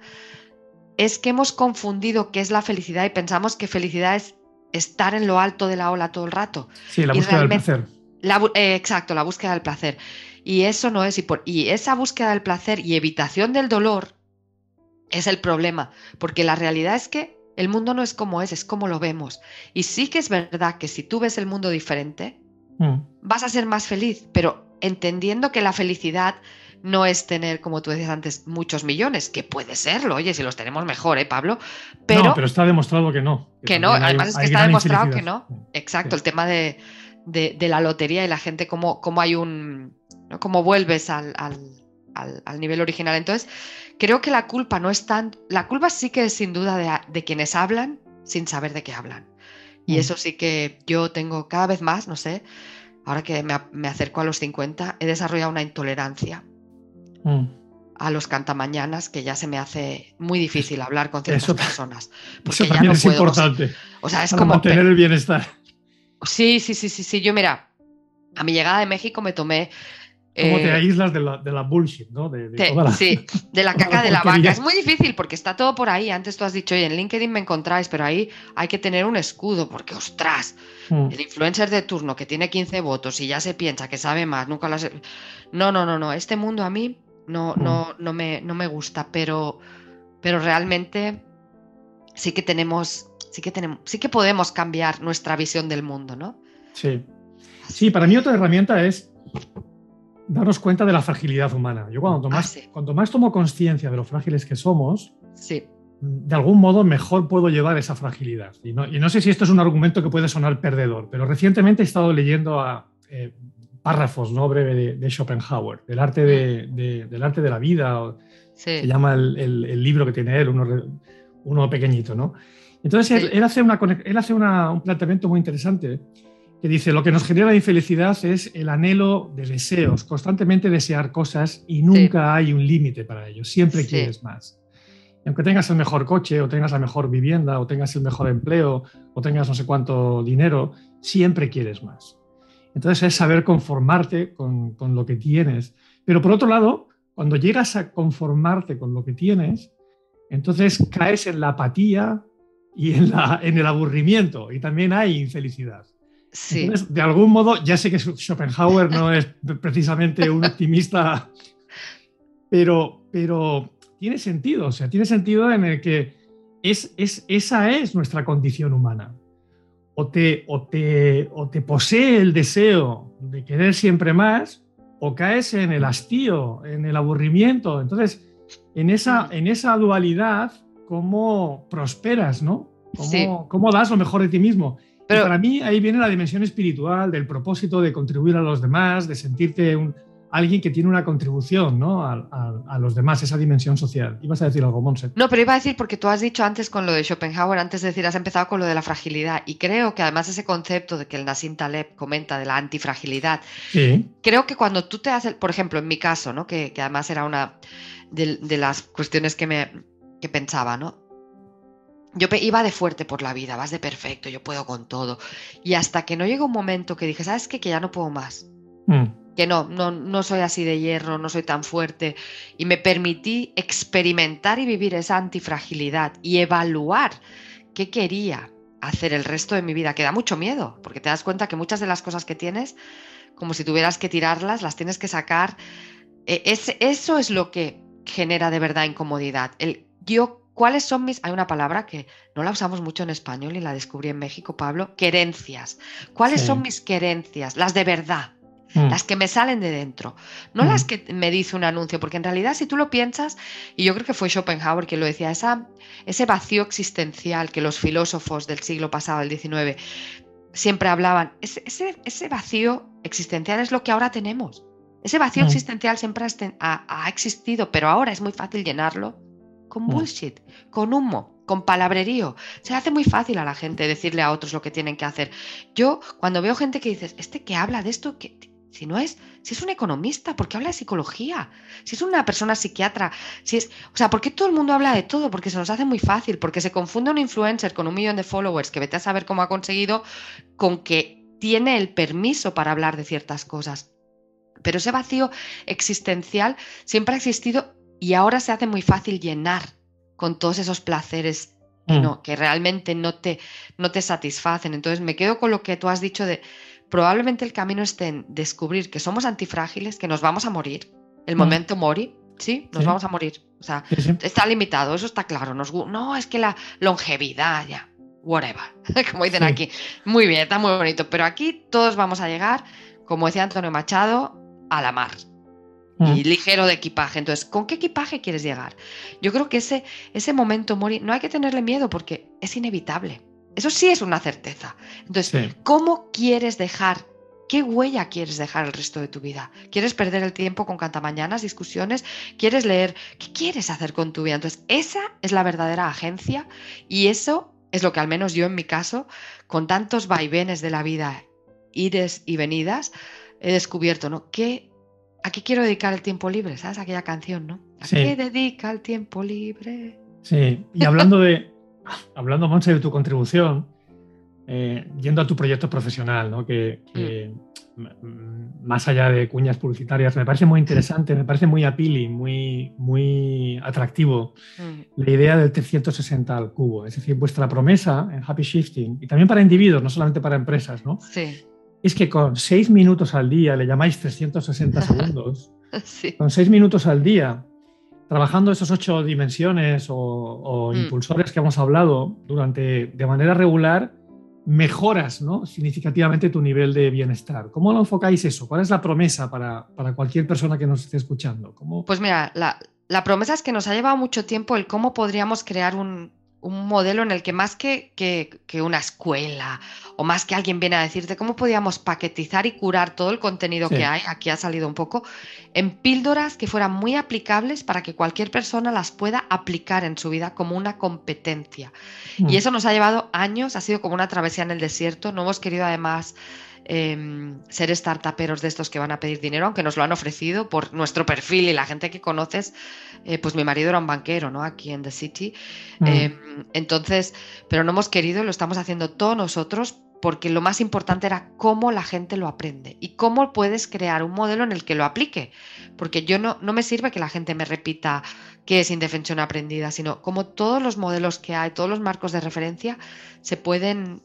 es que hemos confundido qué es la felicidad y pensamos que felicidad es estar en lo alto de la ola todo el rato. Sí, la búsqueda del placer. Eh, exacto, la búsqueda del placer. Y eso no es, y, por, y esa búsqueda del placer y evitación del dolor es el problema, porque la realidad es que el mundo no es como es, es como lo vemos. Y sí que es verdad que si tú ves el mundo diferente, mm. vas a ser más feliz, pero entendiendo que la felicidad no es tener, como tú decías antes, muchos millones, que puede serlo, oye, si los tenemos mejor, ¿eh, Pablo? Pero, no, pero está demostrado que no. Que, no, además es que está demostrado que no. Exacto, el tema de, la lotería y la gente, cómo, cómo hay un... cómo vuelves al, al nivel original. Entonces, Creo que la culpa no es tan... La culpa sí que es sin duda de, quienes hablan sin saber de qué hablan. Y mm. eso sí que yo tengo cada vez más, no sé, ahora que me, acerco a los 50, he desarrollado una intolerancia mm. a los cantamañanas que ya se me hace muy difícil hablar con ciertas personas. Porque eso también es importante. O sea, es como... Mantener el bienestar. Sí, sí, sí, sí, sí. Yo, mira, a mi llegada de México me tomé ¿Cómo te eh, aíslas de la, de la bullshit, ¿no? De, sí, de la caca de la vaca. Es muy difícil porque está todo por ahí. Antes tú has dicho, oye, en LinkedIn me encontráis, pero ahí hay que tener un escudo porque, ostras, hmm. el influencer de turno que tiene 15 votos y ya se piensa que sabe más, nunca lo has... No, no, no, no. Este mundo a mí no, hmm. no, no, me, no me gusta, pero, pero realmente sí que tenemos, sí que tenemos, sí que podemos cambiar nuestra visión del mundo, ¿no? Sí. Sí, para mí otra herramienta es darnos cuenta de la fragilidad humana. Yo cuando más, cuanto más tomo conciencia de lo frágiles que somos, sí. de algún modo mejor puedo llevar esa fragilidad. Y no, sé si esto es un argumento que puede sonar perdedor, pero recientemente he estado leyendo a, eh, párrafos ¿no? breve de, Schopenhauer, del arte de, del arte de la vida, se llama el, libro que tiene él, uno, uno pequeñito. ¿no? Entonces él, hace, una, él hace un planteamiento muy interesante que dice, lo que nos genera infelicidad es el anhelo de deseos, constantemente desear cosas y nunca hay un límite para ello, siempre quieres más. Y aunque tengas el mejor coche, o tengas la mejor vivienda, o tengas el mejor empleo, o tengas no sé cuánto dinero, siempre quieres más. Entonces es saber conformarte con, con lo que tienes. Pero por otro lado, cuando llegas a conformarte con lo que tienes, entonces caes en la apatía y en, la, en el aburrimiento y también hay infelicidad. Sí. de algún modo, ya sé que Schopenhauer no es precisamente un optimista, pero, pero tiene sentido, o sea, tiene sentido en el que es, es, esa es nuestra condición humana. O te, o, te, o te posee el deseo de querer siempre más, o caes en el hastío, en el aburrimiento. Entonces, en esa, en esa dualidad, ¿cómo prosperas, no? ¿Cómo, ¿Cómo, das lo mejor de ti mismo? Pero, para mí ahí viene la dimensión espiritual, del propósito de contribuir a los demás, de sentirte un, alguien que tiene una contribución ¿no? a, a, a, los demás, esa dimensión social. ¿Ibas a decir algo, Monse? No, pero iba a decir, porque tú has dicho antes con lo de Schopenhauer, antes de decir, has empezado con lo de la fragilidad, y creo que además ese concepto de que el Nassim Taleb comenta de la antifragilidad, sí. creo que cuando tú te haces, por ejemplo, en mi caso, ¿no? que, que además era una de, de las cuestiones que, me, que pensaba, ¿no? Yo iba de fuerte por la vida, vas de perfecto, yo puedo con todo. Y hasta que no llegó un momento que dije, ¿sabes qué? Que ya no puedo más. Mm. Que no, no, no soy así de hierro, no soy tan fuerte. Y me permití experimentar y vivir esa antifragilidad y evaluar qué quería hacer el resto de mi vida, que da mucho miedo, porque te das cuenta que muchas de las cosas que tienes, como si tuvieras que tirarlas, las tienes que sacar. Eh, es, eso es lo que genera de verdad incomodidad. El yo ¿Cuáles son mis.? Hay una palabra que no la usamos mucho en español y la descubrí en México, Pablo. Querencias. ¿Cuáles sí. son mis querencias? Las de verdad. Mm. Las que me salen de dentro. No mm. las que me dice un anuncio, porque en realidad, si tú lo piensas, y yo creo que fue Schopenhauer quien lo decía, esa, ese vacío existencial que los filósofos del siglo pasado, del XIX, siempre hablaban, ese, ese, ese vacío existencial es lo que ahora tenemos. Ese vacío mm. existencial siempre ha, ha existido, pero ahora es muy fácil llenarlo con bullshit, con humo, con palabrerío. Se hace muy fácil a la gente decirle a otros lo que tienen que hacer. Yo, cuando veo gente que dices, este que habla de esto, que si no es, si es un economista, ¿por qué habla de psicología? Si es una persona psiquiatra, si es, o sea, ¿por qué todo el mundo habla de todo? Porque se nos hace muy fácil, porque se confunde un influencer con un millón de followers que vete a saber cómo ha conseguido con que tiene el permiso para hablar de ciertas cosas. Pero ese vacío existencial siempre ha existido y ahora se hace muy fácil llenar con todos esos placeres que, no, que realmente no te, no te satisfacen. Entonces me quedo con lo que tú has dicho de probablemente el camino esté en descubrir que somos antifrágiles, que nos vamos a morir, el momento mori, ¿sí? Nos Sí. vamos a morir. O sea, Sí, sí. está limitado, eso está claro. Nos, no, es que la longevidad, ya, whatever, como dicen aquí. Muy bien, está muy bonito, pero aquí todos vamos a llegar, como decía Antonio Machado, a la mar Mm. y ligero de equipaje. Entonces, ¿con qué equipaje quieres llegar? Yo creo que ese, ese momento mori no hay que tenerle miedo porque es inevitable. Eso sí es una certeza. Entonces, Sí. ¿cómo quieres dejar? ¿Qué huella quieres dejar el resto de tu vida? ¿Quieres perder el tiempo con cantamañanas, discusiones? ¿Quieres leer? ¿Qué quieres hacer con tu vida? Entonces, esa es la verdadera agencia y eso es lo que al menos yo en mi caso, con tantos vaivenes de la vida, ires y venidas, he descubierto, ¿no? ¿Qué, ¿A qué quiero dedicar el tiempo libre? ¿Sabes? Aquella canción, ¿no? ¿A Sí. qué dedica el tiempo libre? Sí, y hablando de, hablando, Monse, de tu contribución, eh, yendo a tu proyecto profesional, ¿no? que, que, mm, más allá de cuñas publicitarias, me parece muy interesante, me parece muy appealing, muy, muy atractivo Mm, la idea del 360 al cubo. Es decir, vuestra promesa en Happy Shifting, y también para individuos, no solamente para empresas, ¿no? Sí, es que con seis minutos al día, le llamáis 360 segundos, sí. con seis minutos al día, trabajando esas ocho dimensiones o, o Mm. impulsores que hemos hablado durante de manera regular, mejoras ¿no? significativamente tu nivel de bienestar. ¿Cómo lo enfocáis eso? ¿Cuál es la promesa para, para cualquier persona que nos esté escuchando? ¿Cómo? Pues mira, la, la promesa es que nos ha llevado mucho tiempo el cómo podríamos crear un, un modelo en el que más que, que, que una escuela o más que alguien viene a decirte cómo podíamos paquetizar y curar todo el contenido Sí. que hay, aquí ha salido un poco, en píldoras que fueran muy aplicables para que cualquier persona las pueda aplicar en su vida como una competencia. Mm. Y eso nos ha llevado años, ha sido como una travesía en el desierto. No hemos querido además em, ser startuperos de estos que van a pedir dinero, aunque nos lo han ofrecido por nuestro perfil y la gente que conoces. Eh, pues mi marido era un banquero, ¿no? Aquí en The City. Mm. Em, entonces, pero no hemos querido, lo estamos haciendo todos nosotros porque lo más importante era cómo la gente lo aprende y cómo puedes crear un modelo en el que lo aplique. Porque yo no, no me sirve que la gente me repita qué es indefensión aprendida, sino como todos los modelos que hay, todos los marcos de referencia se pueden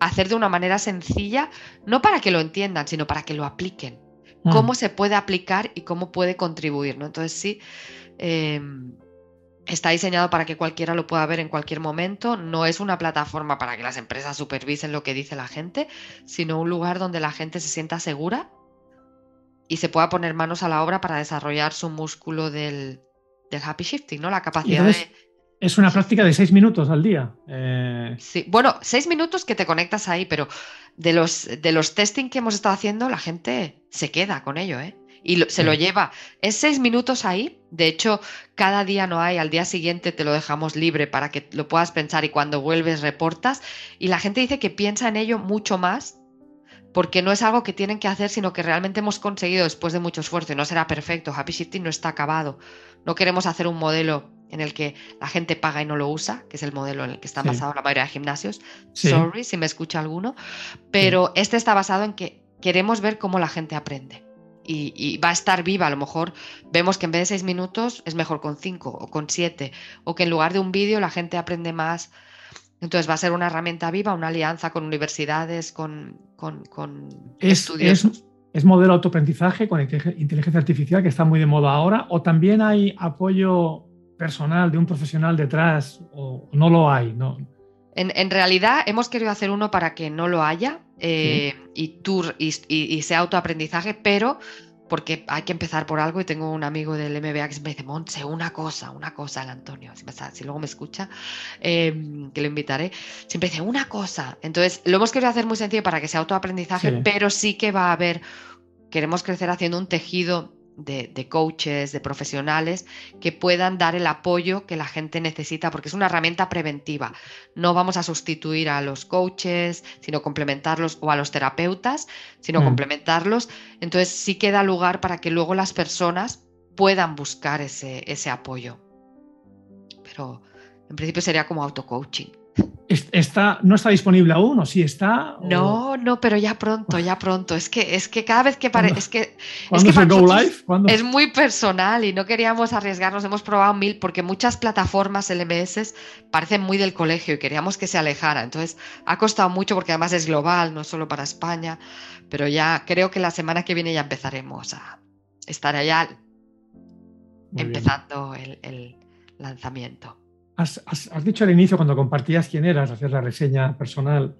hacer de una manera sencilla, no para que lo entiendan, sino para que lo apliquen. Mm. Cómo se puede aplicar y cómo puede contribuir. ¿no? Entonces sí, eh, Está diseñado para que cualquiera lo pueda ver en cualquier momento. No es una plataforma para que las empresas supervisen lo que dice la gente, sino un lugar donde la gente se sienta segura y se pueda poner manos a la obra para desarrollar su músculo del, del happy shifting, ¿no? La capacidad entonces- de. Es una práctica de seis minutos al día. Eh, Sí. Bueno, seis minutos que te conectas ahí, pero de los, de los testing que hemos estado haciendo, la gente se queda con ello, ¿eh? Y lo- se lo lleva. Es seis minutos ahí. De hecho, cada día no hay. Al día siguiente te lo dejamos libre para que lo puedas pensar y cuando vuelves reportas. Y la gente dice que piensa en ello mucho más porque no es algo que tienen que hacer, sino que realmente hemos conseguido después de mucho esfuerzo. Y no será perfecto. Happy Shifting no está acabado. No queremos hacer un modelo en el que la gente paga y no lo usa, que es el modelo en el que están Sí. basados la mayoría de gimnasios. Sí. Sorry si me escucha alguno. Pero este está basado en que queremos ver cómo la gente aprende. Y, y va a estar viva. A lo mejor vemos que en vez de seis minutos es mejor con cinco o con siete. O que en lugar de un vídeo la gente aprende más. Entonces va a ser una herramienta viva, una alianza con universidades, con, con, con es, estudiosos. es- es modelo de autoaprendizaje con inte- inteligencia artificial que está muy de moda ahora, o también hay apoyo personal de un profesional detrás, o no lo hay. ¿no? En, en realidad hemos querido hacer uno para que no lo haya eh, y, tú, y, y- y sea autoaprendizaje, pero porque hay que empezar por algo y tengo un amigo del MBA que siempre dice, Montse, una cosa, una cosa, el Antonio, si, me si luego me escucha, eh, que lo invitaré, siempre dice, una cosa. Entonces, lo hemos querido hacer muy sencillo para que sea autoaprendizaje, Sí. pero sí que va a haber, queremos crecer haciendo un tejido de, de coaches, de profesionales que puedan dar el apoyo que la gente necesita, porque es una herramienta preventiva. No vamos a sustituir a los coaches, sino complementarlos, o a los terapeutas, sino Mm. complementarlos. Entonces sí queda lugar para que luego las personas puedan buscar ese, ese apoyo. Pero en principio sería como auto-coaching. Está, ¿No está disponible aún o sí está? o- No, no, pero ya pronto, ya pronto. Es que, es que cada vez que parece. ¿Cuándo- Es que, es ¿Cuándo que es el para Go nosotros Live? Es muy personal y no queríamos arriesgarnos. Hemos probado mil porque muchas plataformas LMS parecen muy del colegio y queríamos que se alejara. Entonces ha costado mucho porque además es global, no solo para España. Pero ya creo que la semana que viene ya empezaremos a estar allá Muy empezando el, el lanzamiento. Has, has- has dicho al inicio, cuando compartías quién eras, hacer la reseña personal,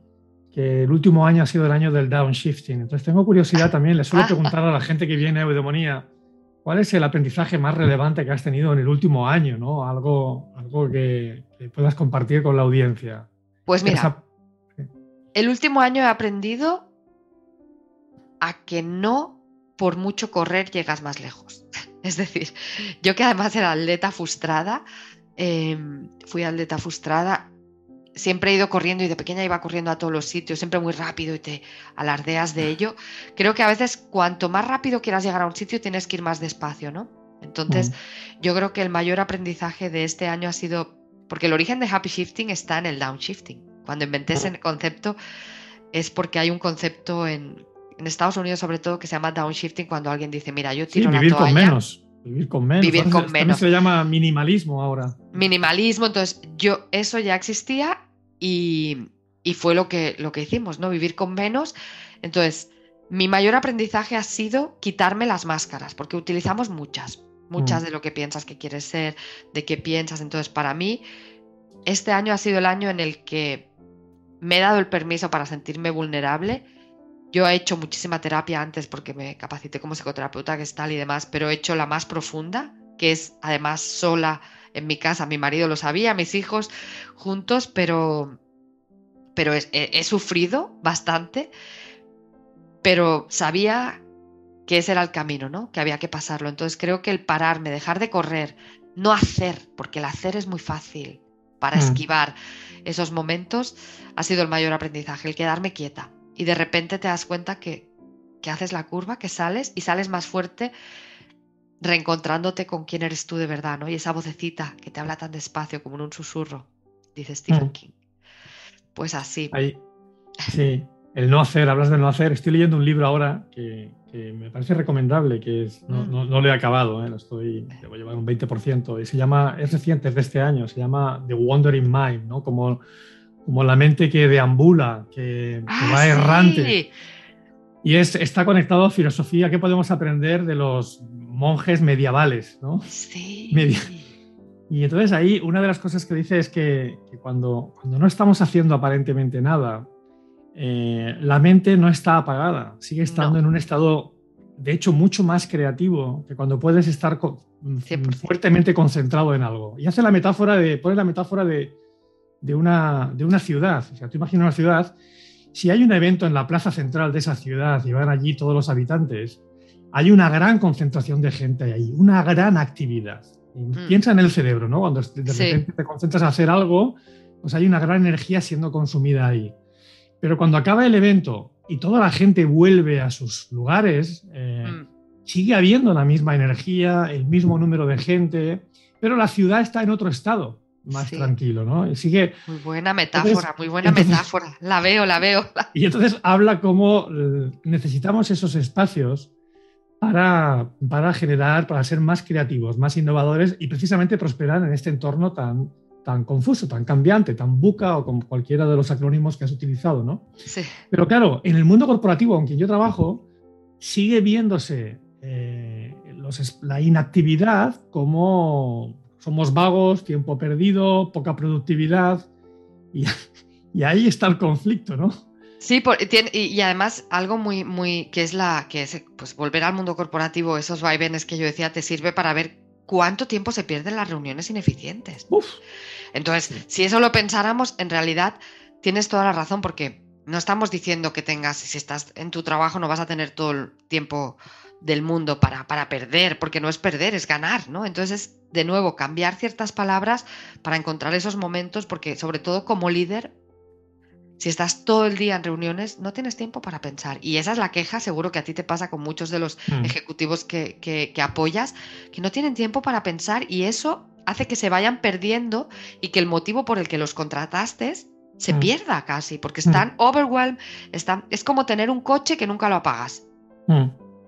que el último año ha sido el año del downshifting. Entonces tengo curiosidad también, le suelo preguntar a la gente que viene a Eudemonía, ¿cuál es el aprendizaje más relevante que has tenido en el último año? ¿no? Algo, algo que, que puedas compartir con la audiencia. Pues mira, Esa- el último año he aprendido a que no por mucho correr llegas más lejos. Es decir, yo que además era atleta frustrada, eh, fui atleta frustrada, siempre he ido corriendo y de pequeña iba corriendo a todos los sitios, siempre muy rápido y te alardeas de ello. Creo que a veces cuanto más rápido quieras llegar a un sitio tienes que ir más despacio, ¿no? Entonces, yo creo que el mayor aprendizaje de este año ha sido, porque el origen de Happy Shifting está en el Downshifting. Cuando inventé ese concepto es porque hay un concepto en, en Estados Unidos sobre todo que se llama Downshifting cuando alguien dice, mira, yo sí, tiro vivir la con menos. Vivir con menos. Vivir con se- también menos. se le llama minimalismo ahora. minimalismo, entonces yo eso ya existía y, y fue lo que, lo que hicimos, ¿no? Vivir con menos. Entonces, mi mayor aprendizaje ha sido quitarme las máscaras, porque utilizamos muchas, muchas Mm. de lo que piensas que quieres ser, de qué piensas. Entonces, para mí, este año ha sido el año en el que me he dado el permiso para sentirme vulnerable. Yo he hecho muchísima terapia antes porque me capacité como psicoterapeuta gestal y demás, pero he hecho la más profunda, que es además sola en mi casa. Mi marido lo sabía, mis hijos juntos, pero, pero he sufrido bastante, pero sabía que ese era el camino, ¿no? Que había que pasarlo. Entonces creo que el pararme, dejar de correr, no hacer, porque el hacer es muy fácil para Mm. esquivar esos momentos, ha sido el mayor aprendizaje, el quedarme quieta y de repente te das cuenta que, que haces la curva, que sales y sales más fuerte reencontrándote con quién eres tú de verdad, ¿no? Y esa vocecita que te habla tan despacio como en un susurro, dice Stephen Mm. King. Pues así. Ahí, sí, el no hacer, hablas de no hacer. Estoy leyendo un libro ahora que, que me parece recomendable, que es, no, Mm. no- no lo he acabado, ¿eh? lo estoy, debo llevar un 20%, y se llama, es reciente, es de este año, se llama The Wandering Mind, ¿no? Como, como la mente que deambula, que, que Ah, va errante. sí. Y es, está conectado a filosofía que podemos aprender de los monjes medievales, ¿no? Sí. Media. Y entonces ahí una de las cosas que dice es que, que cuando, cuando no estamos haciendo aparentemente nada, eh, la mente no está apagada, sigue estando No. en un estado, de hecho, mucho más creativo que cuando puedes estar co- 100%. fuertemente concentrado en algo. Y hace la metáfora de, pone la metáfora de, de una, de una ciudad. O sea, tú imaginas una ciudad, si hay un evento en la plaza central de esa ciudad y van allí todos los habitantes, hay una gran concentración de gente ahí, una gran actividad. Y Piensa en el cerebro, ¿no? Cuando de Mm. Sí. repente te concentras a hacer algo, pues hay una gran energía siendo consumida ahí. Pero cuando acaba el evento y toda la gente vuelve a sus lugares, eh, Mm. sigue habiendo la misma energía, el mismo número de gente, pero la ciudad está en otro estado, más Sí. tranquilo, ¿no? Sigue Muy buena metáfora, Entonces- muy buena entonces- metáfora. La veo, la veo. Y entonces habla cómo eh, necesitamos esos espacios para, para generar, para ser más creativos, más innovadores y precisamente prosperar en este entorno tan, tan confuso, tan cambiante, tan buca o con cualquiera de los acrónimos que has utilizado, ¿no? Sí. Pero claro, en el mundo corporativo, aunque yo trabajo, sigue viéndose eh, los la inactividad como somos vagos, tiempo perdido, poca productividad. Y, y ahí está el conflicto, ¿no? Sí, por- tiene- y, y además algo muy, muy, que es la, que es, pues volver al mundo corporativo, esos vaivenes que yo decía, te sirve para ver cuánto tiempo se pierde en las reuniones ineficientes. Uf, Entonces, Sí. si eso lo pensáramos, en realidad tienes toda la razón, porque no estamos diciendo que tengas, si estás en tu trabajo, no vas a tener todo el tiempo del mundo para, para perder, porque no es perder, es ganar, ¿no? Entonces, es, de nuevo, cambiar ciertas palabras para encontrar esos momentos, porque sobre todo como líder, si estás todo el día en reuniones, no tienes tiempo para pensar. Y esa es la queja, seguro que a ti te pasa con muchos de los Mm. ejecutivos que, que- que apoyas, que no tienen tiempo para pensar y eso hace que se vayan perdiendo y que el motivo por el que los contrataste se Mm. pierda casi, porque están overwhelmed, están, es como tener un coche que nunca lo apagas. mm,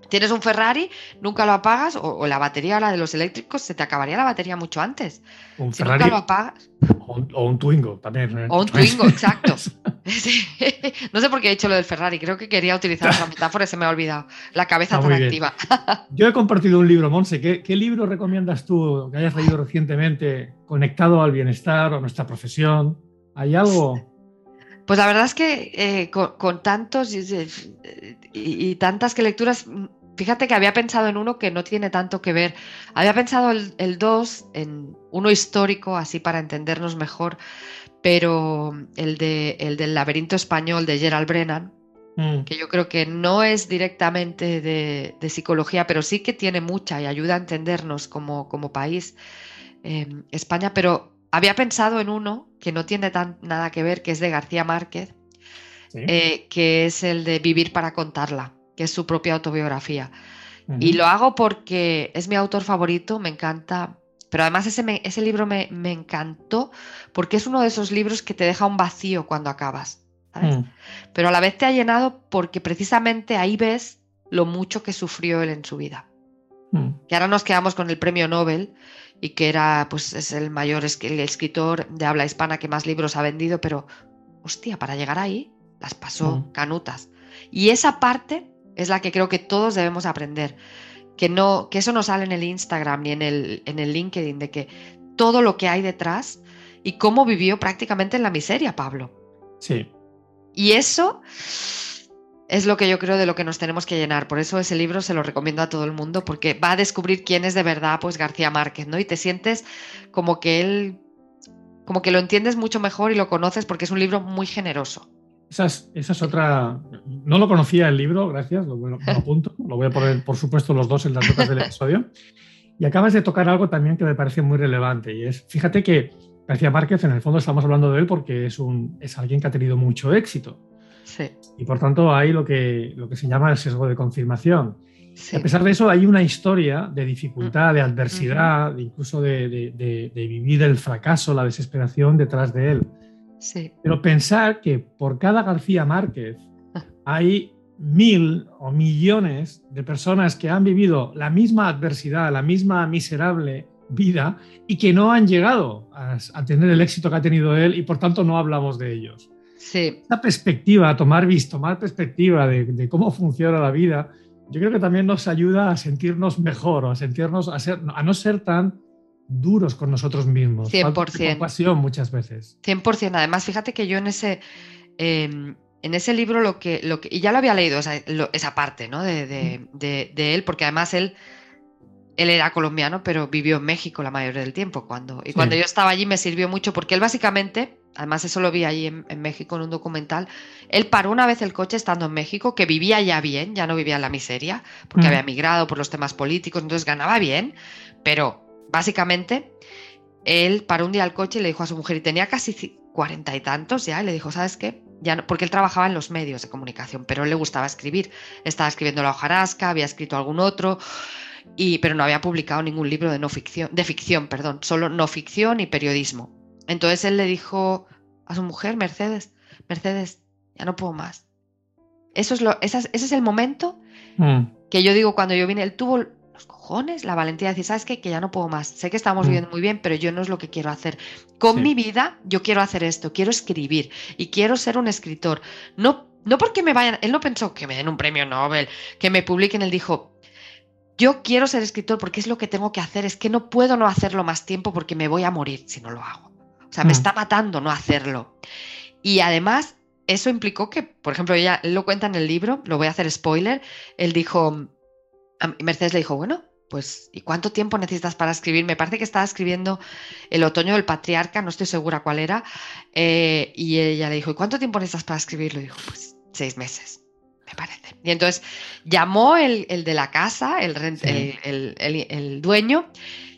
Tienes un Ferrari, nunca lo apagas, o, o la batería, la de los eléctricos, se te acabaría la batería mucho antes. un Si Ferrari nunca lo apagas, o un, o un Twingo también. ¿eh? o un Twingo, exacto. Sí. No sé por qué he dicho lo del Ferrari, creo que quería utilizar esa metáfora y se me ha olvidado. La cabeza Está tan muy bien. activa. Yo he compartido un libro, Monse. ¿Qué, qué libro recomiendas tú que hayas leído recientemente conectado al bienestar o a nuestra profesión? ¿Hay algo? Pues la verdad es que eh, con, con tantos y, y- y tantas que lecturas, fíjate que había pensado en uno que no tiene tanto que ver. Había pensado el, el 2 en uno histórico, así para entendernos mejor, pero el, de, el del laberinto español de Gerald Brennan, Mm, que yo creo que no es directamente de, de psicología, pero sí que tiene mucha y ayuda a entendernos como, como país, eh, España, pero había pensado en uno que no tiene tan, nada que ver, que es de García Márquez, sí. eh, que es el de Vivir para contarla, que es su propia autobiografía. Y lo hago porque es mi autor favorito, me encanta. Pero además ese, me- ese libro me, me encantó porque es uno de esos libros que te deja un vacío cuando acabas. ¿sabes? Mm, Pero a la vez te ha llenado porque precisamente ahí ves lo mucho que sufrió él en su vida. mm, Que ahora nos quedamos con el premio Nobel y que era, pues, es el mayor es- el escritor de habla hispana que más libros ha vendido, pero, hostia, para llegar ahí las pasó Mm. canutas. Y esa parte es la que creo que todos debemos aprender. Que, no, que eso no sale en el Instagram ni en el, en el LinkedIn, de que todo lo que hay detrás y cómo vivió prácticamente en la miseria, Pablo. Sí. Y eso es lo que yo creo de lo que nos tenemos que llenar. Por eso ese libro se lo recomiendo a todo el mundo, porque va a descubrir quién es de verdad, pues García Márquez, ¿no? Y te sientes como que él, como que lo entiendes mucho mejor y lo conoces porque es un libro muy generoso. Esa es, esa es otra. No lo conocía el libro, gracias, lo, bueno, lo apunto. Lo voy a poner, por supuesto, los dos en las notas del episodio. Y acabas de tocar algo también que me parece muy relevante. Y es, fíjate que García Márquez, en el fondo estamos hablando de él porque es, un, es alguien que ha tenido mucho éxito. Sí. Y por tanto hay lo que, lo que se llama el sesgo de confirmación. A pesar de eso, hay una historia de dificultad, de adversidad, incluso de, vivir el fracaso, la desesperación detrás de él. Sí. Pero pensar que por cada García Márquez hay mil o millones de personas que han vivido la misma adversidad, la misma miserable vida y que no han llegado a, tener el éxito que ha tenido él y por tanto no hablamos de ellos. Sí. Esta perspectiva, tomar visto, tomar perspectiva de cómo funciona la vida, yo creo que también nos ayuda a sentirnos mejor, a sentirnos, a, ser, a no ser tan duros con nosotros mismos. 100%. Compasión muchas veces. 100%. Además, fíjate que yo en ese, em, en ese libro lo que, lo que, y ya lo había leído, esa, parte ¿no? de, de, de, él, porque además él, él era colombiano, pero vivió en México la mayoría del tiempo. Cuando, y cuando yo estaba allí me sirvió mucho, porque él básicamente además eso lo vi ahí en, México en un documental, él paró una vez el coche estando en México, que vivía ya bien, ya no vivía en la miseria, porque mm. había migrado por los temas políticos, entonces ganaba bien, pero básicamente él paró un día el coche y le dijo a su mujer, y tenía casi cuarenta y tantos ya, y le dijo, ¿sabes qué? Ya no, porque él trabajaba en los medios de comunicación, pero él le gustaba escribir, estaba escribiendo La hojarasca, había escrito algún otro, y, pero no había publicado ningún libro de no ficción, de ficción, perdón, solo no ficción y periodismo. Entonces él le dijo a su mujer, Mercedes, Mercedes, ya no puedo más. Eso es lo, ese es el momento mm. que yo digo, cuando yo vine, él tuvo los cojones, la valentía de decir, ¿sabes qué? Que ya no puedo más. Sé que estamos mm. viviendo muy bien, pero yo no es lo que quiero hacer. Con mi vida, yo quiero hacer esto, quiero escribir y quiero ser un escritor. No, no porque me vayan, él no pensó que me den un premio Nobel, que me publiquen, él dijo, yo quiero ser escritor porque es lo que tengo que hacer, es que no puedo no hacerlo más tiempo porque me voy a morir si no lo hago. O sea, me mm. está matando no hacerlo. Y además, eso implicó que, por ejemplo, ella lo cuenta en el libro, lo voy a hacer spoiler, él dijo, Mercedes le dijo, bueno, pues, ¿y cuánto tiempo necesitas para escribir? Me parece que estaba escribiendo El otoño del patriarca, no estoy segura cuál era, eh, y ella le dijo, ¿y cuánto tiempo necesitas para escribirlo? Y dijo, pues, seis meses. Me parece. Y entonces llamó el, de la casa, el, el, el dueño,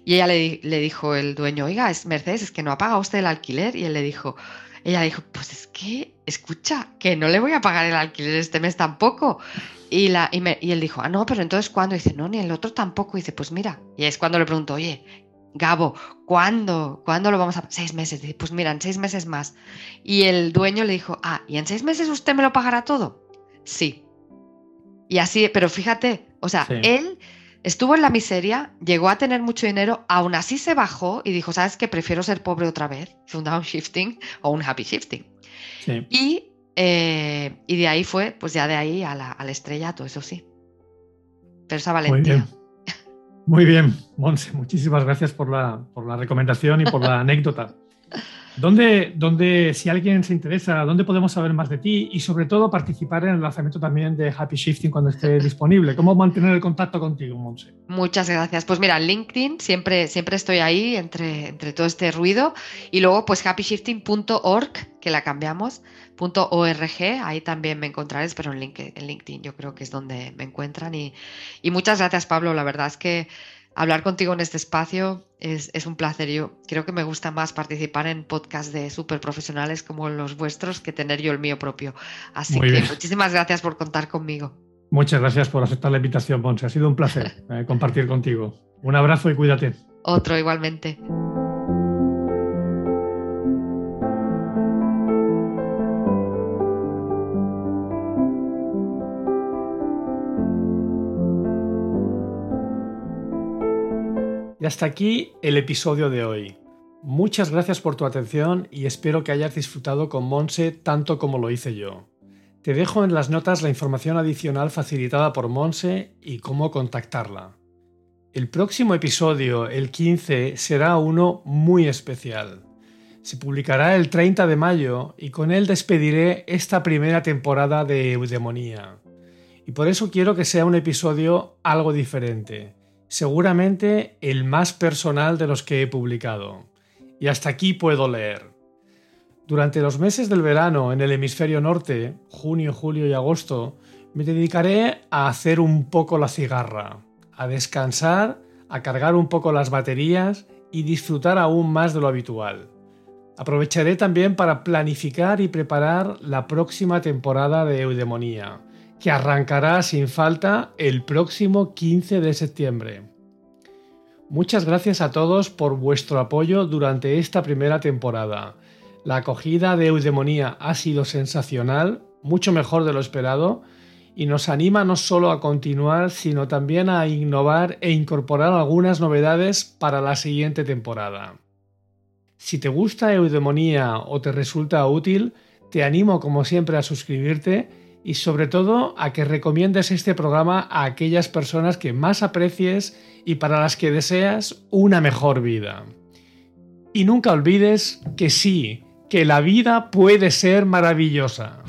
y ella le, dijo el dueño, oiga, es Mercedes, es que no ha pagado usted el alquiler. Y él le dijo, ella dijo, pues es que, escucha, que no le voy a pagar el alquiler este mes tampoco. Y, la, y, él dijo, ah, no, pero entonces ¿cuándo? Y dice, no, ni el otro tampoco. Y dice, pues mira. Y es cuando le pregunto, oye, Gabo, ¿cuándo? ¿Cuándo lo vamos a...? Seis meses. Dice, pues mira, en seis meses más. Y el dueño le dijo, ah, ¿y en seis meses usted me lo pagará todo? Sí. Y así, pero fíjate, o sea, él Estuvo en la miseria, llegó a tener mucho dinero, aún así se bajó y dijo, ¿sabes qué? Prefiero ser pobre otra vez, un downshifting o un happy shifting. Y, eh, y de ahí fue, pues ya de ahí a la, al estrellato, eso sí. Pero esa valentía. Muy bien, Muy bien Monse, muchísimas gracias por la, por la recomendación y por la anécdota. ¿Dónde, si alguien se interesa, dónde podemos saber más de ti y sobre todo participar en el lanzamiento también de Happy Shifting cuando esté disponible? ¿Cómo mantener el contacto contigo, Monse? Muchas gracias. Pues mira, LinkedIn siempre, siempre estoy ahí entre, entre todo este ruido y luego pues happyshifting.org, que la cambiamos, .org, ahí también me encontraréis, pero en LinkedIn, yo creo que es donde me encuentran y, y muchas gracias Pablo, la verdad es que hablar contigo en este espacio es, un placer. Yo creo que me gusta más participar en podcasts de súper profesionales como los vuestros que tener yo el mío propio. Así que muchísimas gracias por contar conmigo. Muchas gracias por aceptar la invitación, Ponce. Ha sido un placer eh, compartir contigo. Un abrazo y cuídate. Otro igualmente. Y hasta aquí el episodio de hoy. Muchas gracias por tu atención y espero que hayas disfrutado con Monse tanto como lo hice yo. Te dejo en las notas la información adicional facilitada por Monse y cómo contactarla. El próximo episodio, el 15, será uno muy especial. Se publicará el 30 de mayo y con él despediré esta primera temporada de Eudemonía. Y por eso quiero que sea un episodio algo diferente seguramente el más personal de los que he publicado. Y hasta aquí puedo leer. Durante los meses del verano en el hemisferio norte, junio, julio y agosto, me dedicaré a hacer un poco la cigarra, a descansar, a cargar un poco las baterías y disfrutar aún más de lo habitual. Aprovecharé también para planificar y preparar la próxima temporada de Eudemonía, que arrancará sin falta el próximo 15 de septiembre. Muchas gracias a todos por vuestro apoyo durante esta primera temporada. La acogida de Eudemonía ha sido sensacional, mucho mejor de lo esperado, y nos anima no solo a continuar, sino también a innovar e incorporar algunas novedades para la siguiente temporada. Si te gusta Eudemonía o te resulta útil, te animo como siempre a suscribirte y sobre todo a que recomiendes este programa a aquellas personas que más aprecies y para las que deseas una mejor vida. Y nunca olvides que sí, que la vida puede ser maravillosa.